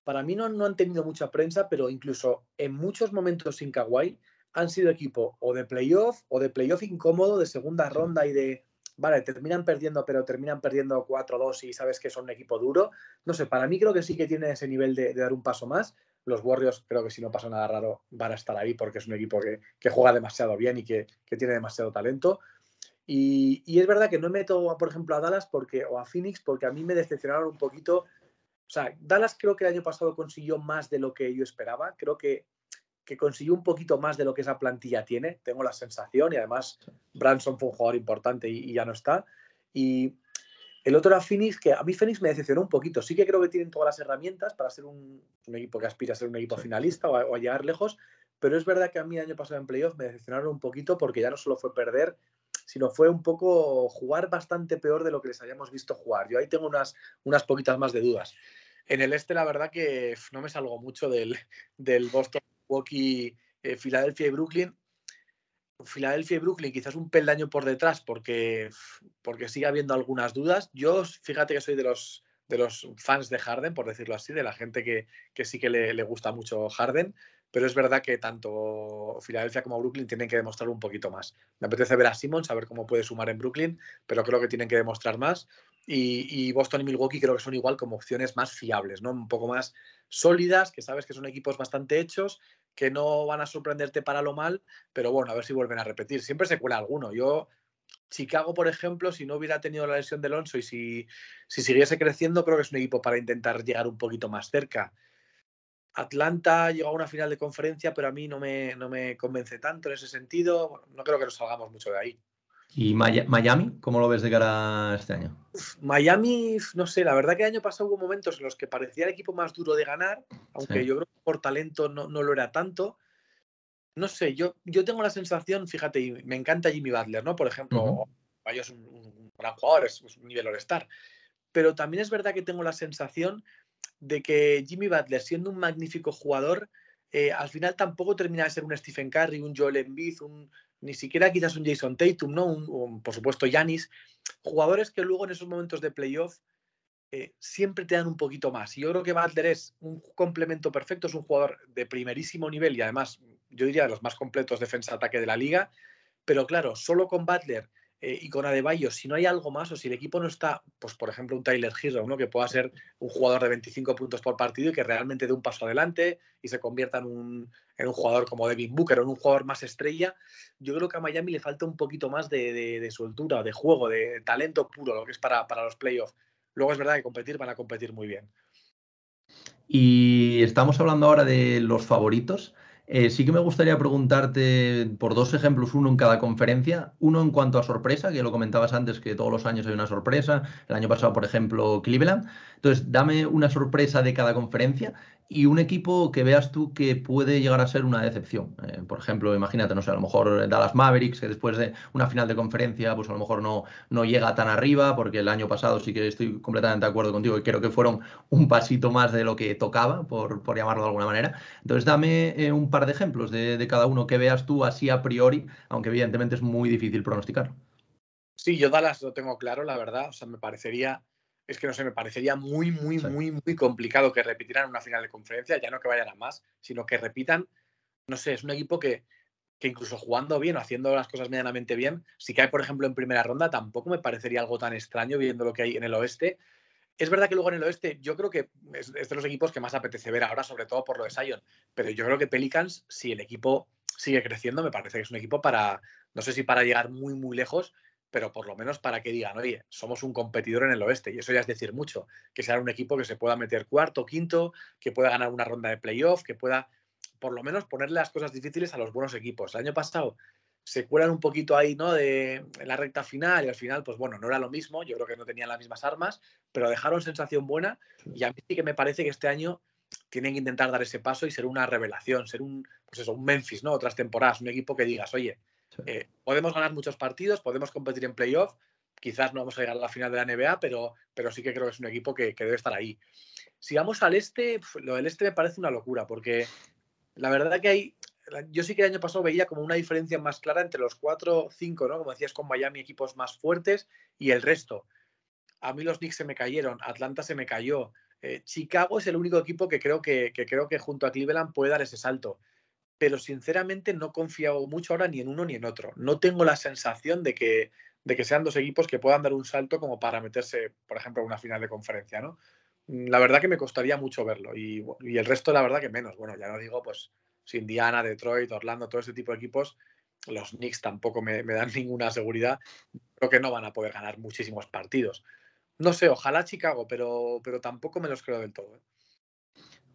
para mí no, no han tenido mucha prensa, pero incluso en muchos momentos sin Kawhi han sido equipo o de playoff o de playoff incómodo, de segunda ronda y de vale, terminan perdiendo, pero terminan perdiendo 4-2 y sabes que son un equipo duro. No sé, para mí creo que sí que tiene ese nivel de, dar un paso más. Los Warriors creo que si no pasa nada raro van a estar ahí porque es un equipo que, juega demasiado bien y que, tiene demasiado talento. Y, es verdad que no meto, por ejemplo, a Dallas porque, o a Phoenix porque a mí me decepcionaron un poquito. O sea, Dallas creo que el año pasado consiguió más de lo que yo esperaba. Creo que que consiguió un poquito más de lo que esa plantilla tiene, tengo la sensación, y además Branson fue un jugador importante y, ya no está. Y el otro era Phoenix, que a mí Phoenix me decepcionó un poquito. Sí que creo que tienen todas las herramientas para ser un, equipo que aspira a ser un equipo finalista o a, llegar lejos, pero es verdad que a mí el año pasado en playoff me decepcionaron un poquito porque ya no solo fue perder, sino fue un poco jugar bastante peor de lo que les hayamos visto jugar. Yo ahí tengo unas, unas poquitas más de dudas. En el este, la verdad que no me salgo mucho del, del Boston Milwaukee, eh, Filadelfia y Brooklyn. Filadelfia y Brooklyn quizás un peldaño por detrás porque, porque sigue habiendo algunas dudas. Yo, fíjate que soy de los, de los fans de Harden, por decirlo así, de la gente que, sí que le, gusta mucho Harden, pero es verdad que tanto Filadelfia como Brooklyn tienen que demostrar un poquito más. Me apetece ver a Simmons, saber cómo puede sumar en Brooklyn, pero creo que tienen que demostrar más. Y, y, Boston y Milwaukee creo que son igual como opciones más fiables, ¿no? Un poco más sólidas, que sabes que son equipos bastante hechos que no van a sorprenderte para lo mal, pero bueno, a ver si vuelven a repetir. Siempre se cuela alguno. Yo, Chicago, por ejemplo, si no hubiera tenido la lesión de Alonso y si, si siguiese creciendo, creo que es un equipo para intentar llegar un poquito más cerca. Atlanta llegó a una final de conferencia, pero a mí no me, no me convence tanto en ese sentido. no creo que nos salgamos mucho de ahí. ¿Y Miami? ¿Cómo lo ves de cara a este año? Miami, no sé, la verdad que el año pasado hubo momentos en los que parecía el equipo más duro de ganar, aunque yo creo que por talento no, lo era tanto. No sé, yo, yo tengo la sensación, fíjate, me encanta Jimmy Butler, ¿no? Por ejemplo, es un, gran jugador, es, un nivel all-star. Pero también es verdad que tengo la sensación de que Jimmy Butler, siendo un magnífico jugador, eh, al final tampoco termina de ser un Stephen Curry, un Joel Embiid, un, ni siquiera quizás un Jason Tatum, ¿no? Un, por supuesto, Yanis. Jugadores que luego en esos momentos de playoff eh, siempre te dan un poquito más. Y yo creo que Butler es un complemento perfecto, es un jugador de primerísimo nivel y además, yo diría, de los más completos defensa-ataque de la liga. Pero claro, solo con Butler eh, y con Adebayo, si no hay algo más o si el equipo no está, pues por ejemplo, un Tyler Hero, ¿no? que pueda ser un jugador de 25 puntos por partido y que realmente dé un paso adelante y se convierta en un, en un jugador como Devin Booker o en un jugador más estrella, yo creo que a Miami le falta un poquito más de, de, soltura, de juego, de talento puro, lo que es para, para los playoffs. Luego es verdad que competir van a competir muy bien. Y estamos hablando ahora de los favoritos. Eh, sí que me gustaría preguntarte por dos ejemplos, uno en cada conferencia. Uno en cuanto a sorpresa, que lo comentabas antes, que todos los años hay una sorpresa. El año pasado, por ejemplo, Cleveland. Entonces, dame una sorpresa de cada conferencia y un equipo que veas tú que puede llegar a ser una decepción. Eh, por ejemplo, imagínate, no sé, a lo mejor Dallas Mavericks, que después de una final de conferencia, pues a lo mejor no, no llega tan arriba, porque el año pasado sí que estoy completamente de acuerdo contigo y creo que fueron un pasito más de lo que tocaba, por, por llamarlo de alguna manera. Entonces, dame eh, un par de ejemplos de, de, cada uno que veas tú así a priori, aunque evidentemente es muy difícil pronosticar. Sí, yo Dallas lo tengo claro, la verdad. O sea, me parecería es que no sé, me parecería muy, muy, muy, muy complicado que repitieran una final de conferencia, ya no que vayan a más, sino que repitan, no sé, es un equipo que, que incluso jugando bien o haciendo las cosas medianamente bien, si cae, por ejemplo, en primera ronda, tampoco me parecería algo tan extraño viendo lo que hay en el oeste. Es verdad que luego en el oeste yo creo que es, de los equipos que más apetece ver ahora, sobre todo por lo de Sion, pero yo creo que Pelicans, si el equipo sigue creciendo, me parece que es un equipo para, no sé si para llegar muy, muy lejos, pero por lo menos para que digan, oye, somos un competidor en el oeste, y eso ya es decir mucho, que sea un equipo que se pueda meter cuarto, quinto, que pueda ganar una ronda de playoff, que pueda por lo menos ponerle las cosas difíciles a los buenos equipos. El año pasado se cuelan un poquito ahí, ¿no? De la recta final y al final, pues bueno, no era lo mismo, yo creo que no tenían las mismas armas, pero dejaron sensación buena y a mí sí que me parece que este año tienen que intentar dar ese paso y ser una revelación, ser un, pues eso, un Memphis, ¿no? Otras temporadas, un equipo que digas, oye, eh, podemos ganar muchos partidos, podemos competir en playoff, quizás no vamos a llegar a la final de la NBA, pero, pero sí que creo que es un equipo que, debe estar ahí. Si vamos al este, lo del este me parece una locura, porque la verdad que hay, yo sí que el año pasado veía como una diferencia más clara entre los cuatro o cinco, ¿no? Como decías, con Miami, equipos más fuertes y el resto. A mí los Knicks se me cayeron, Atlanta se me cayó. Eh, Chicago es el único equipo que creo que, que, creo que junto a Cleveland puede dar ese salto pero sinceramente no confío mucho ahora ni en uno ni en otro. No tengo la sensación de que, de que sean dos equipos que puedan dar un salto como para meterse, por ejemplo, en una final de conferencia, ¿no? Mm, la verdad que me costaría mucho verlo y, el resto, la verdad que menos. Bueno, ya no digo, pues, Indiana, Detroit, Orlando, todo ese tipo de equipos, los Knicks tampoco me, dan (laughs) ninguna seguridad. Creo que no van a poder ganar muchísimos partidos. No sé, ojalá Chicago, pero, pero tampoco me los creo del todo. ¿eh?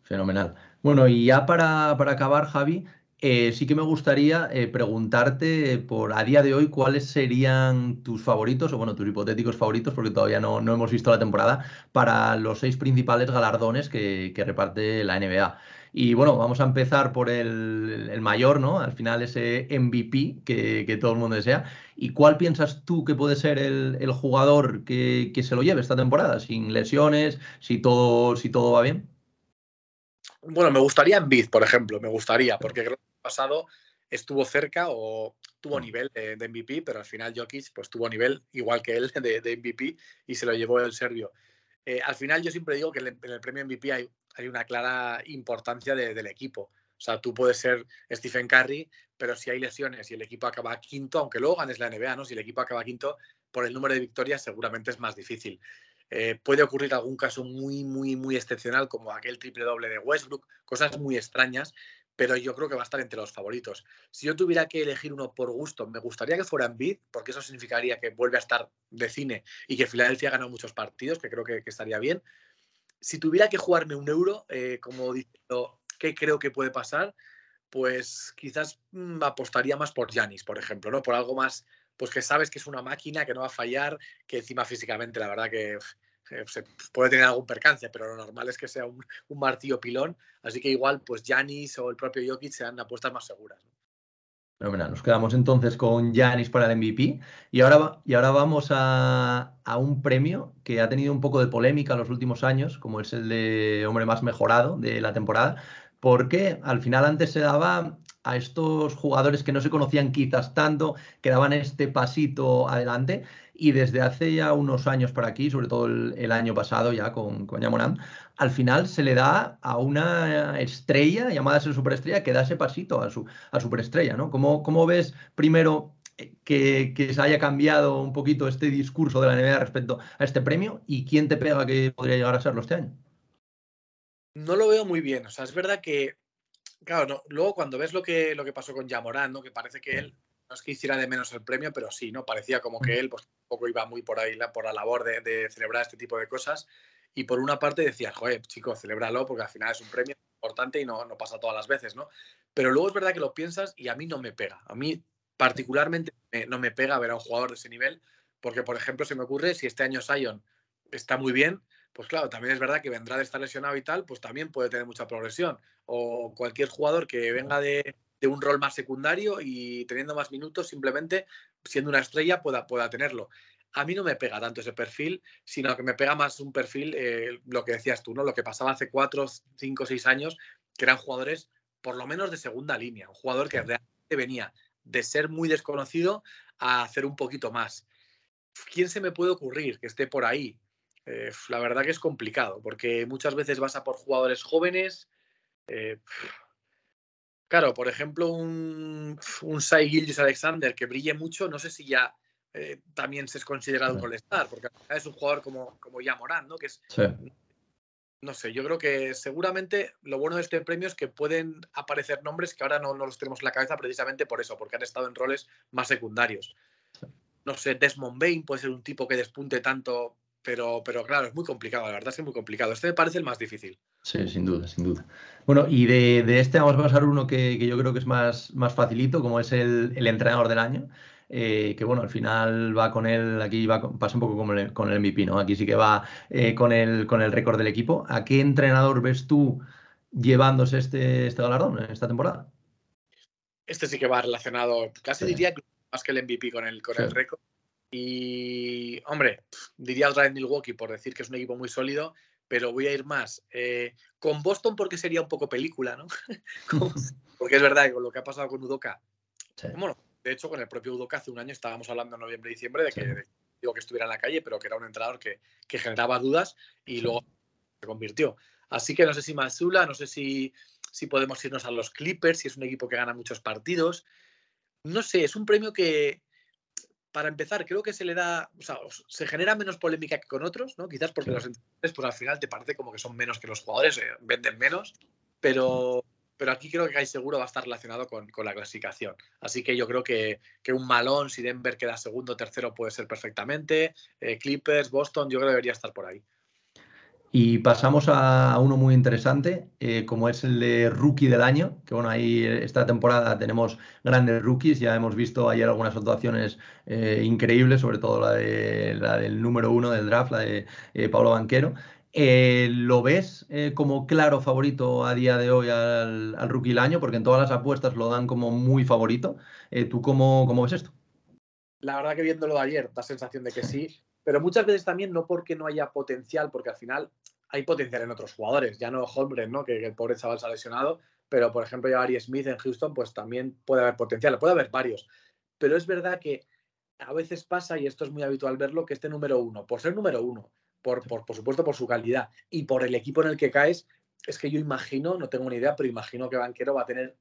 Fenomenal. Bueno, y ya para, acabar, Javi, eh, sí que me gustaría eh, preguntarte por a día de hoy cuáles serían tus favoritos, o bueno, tus hipotéticos favoritos, porque todavía no, hemos visto la temporada, para los seis principales galardones que, reparte la NBA. Y bueno, vamos a empezar por el, mayor, ¿no? Al final ese MVP que, todo el mundo desea. ¿Y cuál piensas tú que puede ser el, jugador que, que, se lo lleve esta temporada? Sin lesiones, si todo, si todo va bien. Bueno, me gustaría en Bid, por ejemplo, me gustaría, porque creo que el pasado estuvo cerca o tuvo mm. nivel de, MVP, pero al final Jokic pues tuvo nivel igual que él (laughs) de, MVP y se lo llevó el serbio. Eh, al final yo siempre digo que en el, premio MVP hay, hay una clara importancia del equipo. O sea, tú puedes ser Stephen Curry, pero si hay lesiones y el equipo acaba quinto, aunque luego ganes la NBA, ¿no? Si el equipo acaba quinto, por el número de victorias seguramente es más difícil. Eh, puede ocurrir algún caso muy, muy, muy excepcional, como aquel triple doble de Westbrook, cosas muy extrañas, pero yo creo que va a estar entre los favoritos. Si yo tuviera que elegir uno por gusto, me gustaría que fuera Embiid, porque eso significaría que vuelve a estar de cine y que Filadelfia ha ganado muchos partidos, que creo que, estaría bien. Si tuviera que jugarme un euro, eh, como diciendo, ¿qué creo que puede pasar? Pues quizás mm, apostaría más por Yanis, por ejemplo, ¿no? Por algo más, pues que sabes que es una máquina, que no va a fallar, que encima físicamente, la verdad que se puede tener algún percance, pero lo normal es que sea un, martillo pilón. Así que igual, pues Janis o el propio Jokic sean apuestas más seguras. Nos quedamos entonces con Janis para el MVP. Y ahora, y ahora vamos a, a, un premio que ha tenido un poco de polémica en los últimos años, como es el de hombre más mejorado de la temporada, porque al final antes se daba a estos jugadores que no se conocían quizás tanto, que daban este pasito adelante y desde hace ya unos años para aquí, sobre todo el, año pasado ya con, con Yamoran, al final se le da a una estrella llamada a ser superestrella que da ese pasito a su a superestrella, ¿no? ¿Cómo, cómo ves primero eh, que, que, se haya cambiado un poquito este discurso de la NBA respecto a este premio y quién te pega que podría llegar a serlo este año? No lo veo muy bien. O sea, es verdad que, claro, no, luego cuando ves lo que, lo que pasó con Yamorán, ¿no? que parece que él no es que hiciera de menos el premio, pero sí, ¿no? Parecía como que él pues, poco iba muy por ahí, por la labor de, celebrar este tipo de cosas. y por una parte decías, joder, chico, celébralo porque al final es un premio importante y no, no pasa todas las veces, ¿no? Pero luego es verdad que lo piensas y a mí no me pega. A mí particularmente no me pega ver a un jugador de ese nivel porque, por ejemplo, se me ocurre si este año Sion está muy bien, pues claro, también es verdad que vendrá de estar lesionado y tal, pues también puede tener mucha progresión. O cualquier jugador que venga de, un rol más secundario y teniendo más minutos, simplemente siendo una estrella pueda, pueda tenerlo. A mí no me pega tanto ese perfil, sino que me pega más un perfil, eh, lo que decías tú, ¿no? Lo que pasaba hace cuatro, cinco, seis años, que eran jugadores por lo menos de segunda línea, un jugador que realmente venía de ser muy desconocido a hacer un poquito más. ¿Quién se me puede ocurrir que esté por ahí? Eh, la verdad que es complicado, porque muchas veces vas a por jugadores jóvenes. Eh, claro, por ejemplo, un, un Sai Alexander que brille mucho, no sé si ya eh, también se es considerado un all porque es un jugador como, como ya Morán, ¿no? Que es, No sé, yo creo que seguramente lo bueno de este premio es que pueden aparecer nombres que ahora no, no los tenemos en la cabeza precisamente por eso, porque han estado en roles más secundarios. No sé, Desmond Bain puede ser un tipo que despunte tanto pero, pero claro, es muy complicado, la verdad es que es muy complicado. Este me parece el más difícil. Sí, sin duda, sin duda. Bueno, y de, este vamos a pasar uno que, yo creo que es más, más facilito, como es el, entrenador del año. Eh, que bueno, al final va con él, aquí va, pasa un poco como con el MVP, ¿no? Aquí sí que va eh, con, el, con el récord del equipo. ¿A qué entrenador ves tú llevándose este, este galardón en esta temporada? Este sí que va relacionado, casi diría más que el MVP con el, con el récord. Y, hombre, diría otra vez Milwaukee por decir que es un equipo muy sólido, pero voy a ir más eh, con Boston porque sería un poco película, ¿no? (laughs) (laughs) porque es verdad que con lo que ha pasado con Udoka, bueno, de hecho con el propio Udoka hace un año estábamos hablando en noviembre y diciembre de que, digo que estuviera en la calle, pero que era un entrenador que, generaba dudas y luego se convirtió. Así que no sé si Mazula, no sé si, si podemos irnos a los Clippers, si es un equipo que gana muchos partidos. No sé, es un premio que, para empezar, creo que se le da, o sea, se genera menos polémica que con otros, ¿no? Quizás porque los entrenadores, pues al final te parece como que son menos que los jugadores, eh, venden menos, pero, pero aquí creo que hay seguro va a estar relacionado con, la clasificación. Así que yo creo que, un malón, si Denver queda segundo o tercero, puede ser perfectamente. Eh, Clippers, Boston, yo creo que debería estar por ahí. Y pasamos a uno muy interesante, eh, como es el de rookie del año, que bueno, ahí esta temporada tenemos grandes rookies, ya hemos visto ayer algunas actuaciones eh, increíbles, sobre todo la, de, la del número uno del draft, la de eh, Pablo Banquero. ¿Lo ves como claro favorito a día de hoy al, rookie del año? Porque en todas las apuestas lo dan como muy favorito. ¿Tú cómo, cómo ves esto? La verdad que viéndolo de ayer, da sensación de que sí pero muchas veces también no porque no haya potencial, porque al final hay potencial en otros jugadores, ya no Holmgren, ¿no? Que, el pobre chaval se ha lesionado, pero por ejemplo ya Ari Smith en Houston, pues también puede haber potencial, puede haber varios, pero es verdad que a veces pasa, y esto es muy habitual verlo, que este número uno, por ser número uno, por, por, por supuesto por su calidad y por el equipo en el que caes, es que yo imagino, no tengo ni idea, pero imagino que Banquero va a tener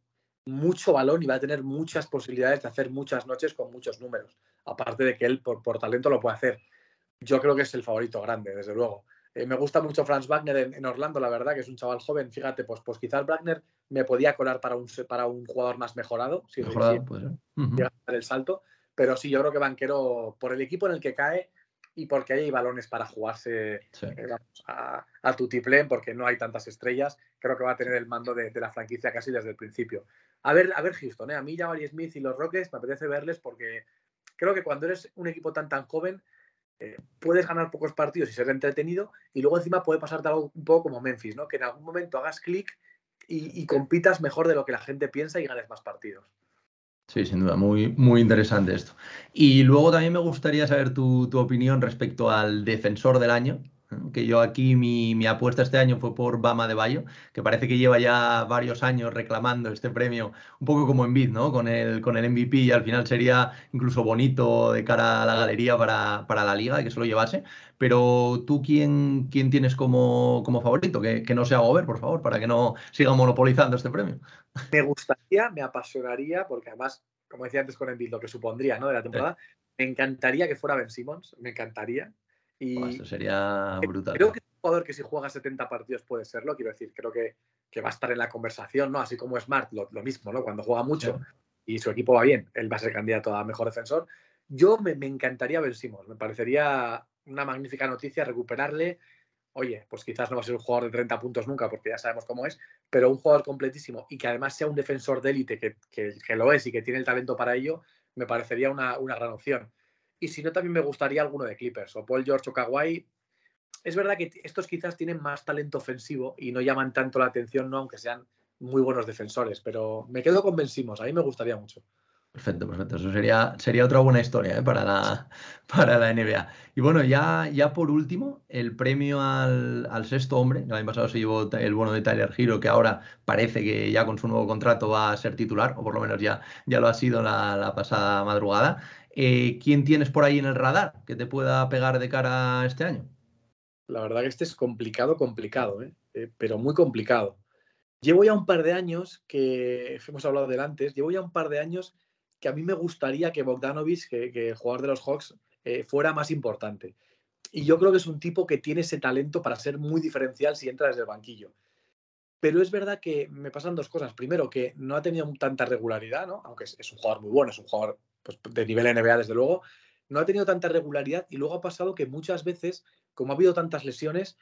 mucho balón y va a tener muchas posibilidades de hacer muchas noches con muchos números. Aparte de que él por, por talento lo puede hacer yo creo que es el favorito grande, desde luego. Eh, me gusta mucho Franz Wagner en, Orlando, la verdad, que es un chaval joven. Fíjate, pues, pues quizás Wagner me podía colar para un, para un jugador más mejorado, si mejorado, pues, el salto. Pero sí, yo creo que Banquero, por el equipo en el que cae y porque hay balones para jugarse eh, a, a Tutiplén, porque no hay tantas estrellas, creo que va a tener el mando de, la franquicia casi desde el principio. A ver, a ver Houston, ¿eh? a mí, Jabari Smith y los Rockets me apetece verles porque creo que cuando eres un equipo tan tan joven, eh, puedes ganar pocos partidos y ser entretenido y luego encima puede pasarte algo un poco como Memphis, ¿no? Que en algún momento hagas clic y, compitas mejor de lo que la gente piensa y ganes más partidos. Sí, sin duda, muy, muy interesante esto. Y luego también me gustaría saber tu, tu opinión respecto al defensor del año, que yo aquí mi, apuesta este año fue por Bama de Bayo, que parece que lleva ya varios años reclamando este premio, un poco como en Bid, ¿no? Con el, con el MVP y al final sería incluso bonito de cara a la galería para, la liga que se lo llevase. Pero tú, ¿quién, quién tienes como, como favorito? Que, no sea Gober, por favor, para que no siga monopolizando este premio. Me gustaría, me apasionaría, porque además, como decía antes con Embiid, lo que supondría ¿no? de la temporada, me encantaría que fuera Ben Simmons, me encantaría esto sería brutal. Creo que un jugador que si juega 70 partidos puede serlo, quiero decir, creo que, que va a estar en la conversación, ¿no? Así como Smart, lo, mismo, ¿no? Cuando juega mucho y su equipo va bien, él va a ser candidato a mejor defensor. Yo me, encantaría ver Simons, me parecería una magnífica noticia recuperarle. oye, pues quizás no va a ser un jugador de 30 puntos nunca, porque ya sabemos cómo es, pero un jugador completísimo y que además sea un defensor de élite, que, que, lo es y que tiene el talento para ello, me parecería una, una, gran opción. Y si no, también me gustaría alguno de Clippers, o Paul George o Kawhi. Es verdad que estos quizás tienen más talento ofensivo y no llaman tanto la atención, ¿no? aunque sean muy buenos defensores, pero me quedo con a mí me gustaría mucho. Perfecto, perfecto. Eso sería, sería otra buena historia ¿eh? para, la, (laughs) para la NBA. Y bueno, ya, ya por último, el premio al, sexto hombre. El año pasado se llevó el bono de Tyler Hero, que ahora parece que ya con su nuevo contrato va a ser titular, o por lo menos ya, ya lo ha sido la, pasada madrugada. Eh, ¿Quién tienes por ahí en el radar que te pueda pegar de cara a este año? La verdad que este es complicado, complicado, ¿eh? pero muy complicado. Llevo ya un par de años que hemos hablado de antes, llevo ya un par de años que a mí me gustaría que Bogdanovich, que, el jugador de los Hawks, eh, fuera más importante. Y yo creo que es un tipo que tiene ese talento para ser muy diferencial si entra desde el banquillo. Pero es verdad que me pasan dos cosas. Primero, que no ha tenido tanta regularidad, ¿no? aunque es, un jugador muy bueno, es un jugador pues, de nivel NBA, desde luego. No ha tenido tanta regularidad y luego ha pasado que muchas veces, como ha habido tantas lesiones,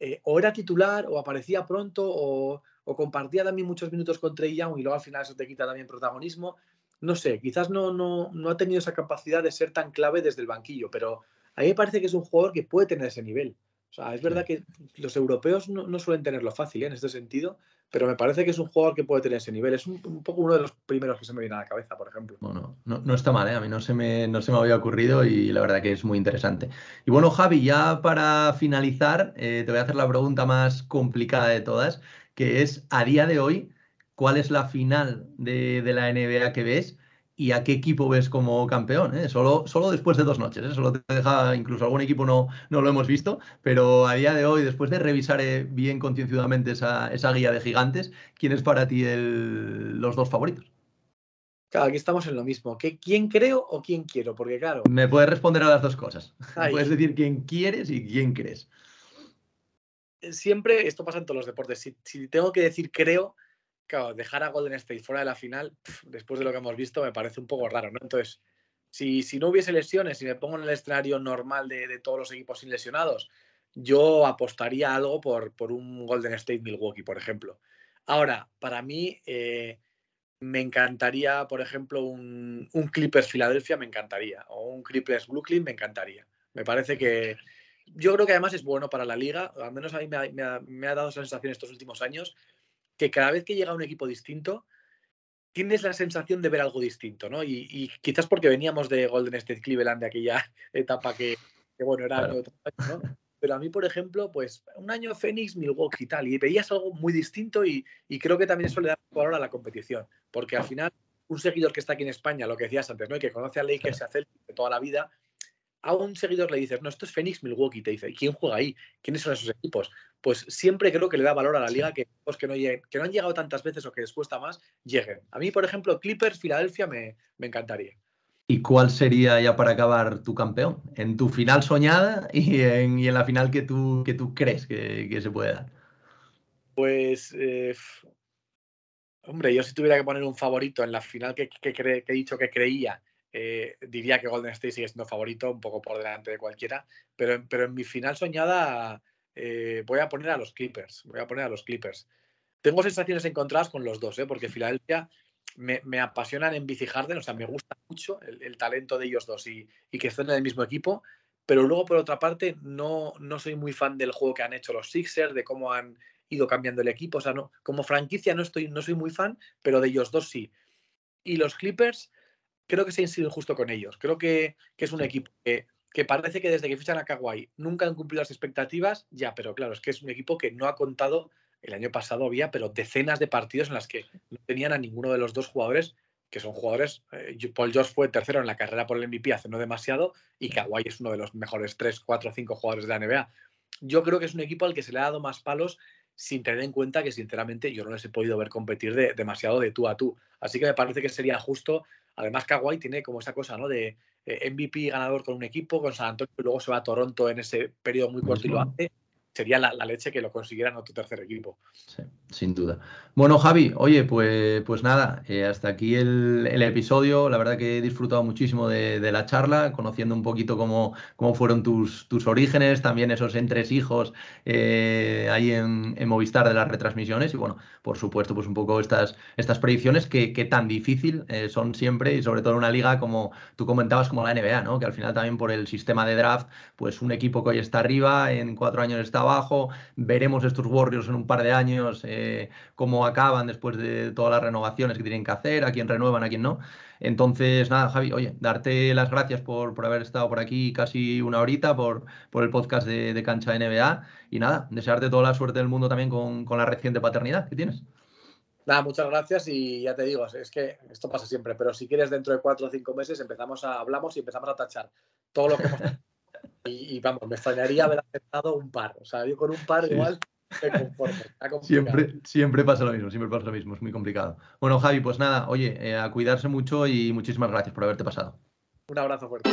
eh, o era titular o aparecía pronto o, o compartía también muchos minutos con Trey Young y luego al final eso te quita también protagonismo no sé, quizás no, no, no ha tenido esa capacidad de ser tan clave desde el banquillo, pero a mí me parece que es un jugador que puede tener ese nivel. O sea, es verdad que los europeos no, suelen tenerlo fácil ¿eh? en este sentido, pero me parece que es un jugador que puede tener ese nivel. Es un, poco uno de los primeros que se me viene a la cabeza, por ejemplo. Bueno, no, no está mal, ¿eh? a mí no se, me, no se me había ocurrido y la verdad que es muy interesante. Y bueno, Javi, ya para finalizar, eh, te voy a hacer la pregunta más complicada de todas, que es, a día de hoy, cuál es la final de, la NBA que ves y a qué equipo ves como campeón. ¿eh? Solo, solo después de dos noches. ¿eh? Solo te deja, incluso algún equipo no, no lo hemos visto, pero a día de hoy, después de revisar eh, bien concienzudamente esa, esa, guía de gigantes, ¿quién es para ti el, los dos favoritos? Claro, aquí estamos en lo mismo. ¿Qué, ¿Quién creo o quién quiero? Porque claro. Me puedes responder a las dos cosas. Puedes decir quién quieres y quién crees. Siempre, esto pasa en todos los deportes. Si, si tengo que decir creo, claro, dejar a Golden State fuera de la final, después de lo que hemos visto, me parece un poco raro, ¿no? Entonces, si, si no hubiese lesiones, si me pongo en el escenario normal de, todos los equipos sin lesionados, yo apostaría algo por, por, un Golden State Milwaukee, por ejemplo. Ahora, para mí, eh, me encantaría, por ejemplo, un, Clippers Filadelfia, me encantaría, o un Clippers Brooklyn, me encantaría. Me parece que, yo creo que además es bueno para la liga, al menos a mí me ha, me me ha dado esa sensación estos últimos años, que cada vez que llega un equipo distinto, tienes la sensación de ver algo distinto, ¿no? Y, quizás porque veníamos de Golden State Cleveland, de aquella (laughs) etapa que, bueno, era ¿no? Pero a mí, por ejemplo, pues un año Phoenix, Milwaukee y tal, y veías algo muy distinto y, creo que también eso le da valor a la competición, porque al final un seguidor que está aquí en España, lo que decías antes, ¿no? Y que conoce a Lakers y a Celtics de toda la vida, a un seguidor le dices, no, esto es Phoenix Milwaukee, te dice, ¿quién juega ahí? ¿Quiénes son esos equipos? Pues siempre creo que le da valor a la liga que equipos que no, lleguen, que no han llegado tantas veces o que les cuesta más, lleguen. A mí, por ejemplo, Clippers, Filadelfia me, encantaría. ¿Y cuál sería ya para acabar tu campeón? En tu final soñada y en, la final que tú, que tú crees que, se puede dar. Pues, eh, hombre, yo si tuviera que poner un favorito en la final que, que he dicho que creía eh, diría que Golden State sigue siendo favorito, un poco por delante de cualquiera, pero, pero en mi final soñada eh, voy a poner a los Clippers, voy a poner a los Clippers. Tengo sensaciones encontradas con los dos, ¿eh? porque Filadelfia me, me, apasionan en Bici Harden, o sea, me gusta mucho el, talento de ellos dos y, y, que estén en el mismo equipo, pero luego por otra parte no, no soy muy fan del juego que han hecho los Sixers, de cómo han ido cambiando el equipo, o sea, no, como franquicia no, estoy, no soy muy fan, pero de ellos dos sí. Y los Clippers, creo que se ha sido injusto con ellos. Creo que, es un equipo que, parece que desde que fichan a Kawhi nunca han cumplido las expectativas, ya, pero claro, es que es un equipo que no ha contado, el año pasado había, pero decenas de partidos en las que no tenían a ninguno de los dos jugadores, que son jugadores, eh, Paul George fue tercero en la carrera por el MVP hace no demasiado, y Kawhi es uno de los mejores 3, 4, 5 jugadores de la NBA. Yo creo que es un equipo al que se le ha dado más palos sin tener en cuenta que sinceramente yo no les he podido ver competir de, demasiado de tú a tú. Así que me parece que sería justo Además, Kawhi tiene como esa cosa, ¿no? De eh, MVP ganador con un equipo, con San Antonio, y luego se va a Toronto en ese periodo muy corto y lo hace. Sería la, leche que lo consiguieran otro tercer equipo. Sí, sin duda. Bueno, Javi, oye, pues, pues nada, eh, hasta aquí el, episodio. La verdad que he disfrutado muchísimo de, la charla, conociendo un poquito cómo, cómo fueron tus, tus orígenes, también esos entresijos eh, ahí en, Movistar de las retransmisiones y bueno, por supuesto, pues un poco estas, estas predicciones que, tan difícil eh, son siempre y sobre todo en una liga como tú comentabas, como la NBA, ¿no? Que al final también por el sistema de draft, pues un equipo que hoy está arriba, en cuatro años está abajo. Veremos estos Warriors en un par de años eh, cómo acaban después de todas las renovaciones que tienen que hacer, a quién renuevan, a quién no. Entonces, nada, Javi, oye, darte las gracias por, por haber estado por aquí casi una horita, por, por el podcast de, Cancha NBA. Y nada, desearte toda la suerte del mundo también con, con la reciente paternidad que tienes. Nada, muchas gracias y ya te digo, es que esto pasa siempre, pero si quieres dentro de cuatro o cinco meses empezamos a, hablamos y empezamos a tachar todo lo que hemos y, vamos, me extrañaría haber aceptado un par. O sea, yo con un par igual me conformo. Siempre, siempre pasa lo mismo, siempre pasa lo mismo, es muy complicado. Bueno, Javi, pues nada, oye, eh, a cuidarse mucho y muchísimas gracias por haberte pasado. Un abrazo fuerte.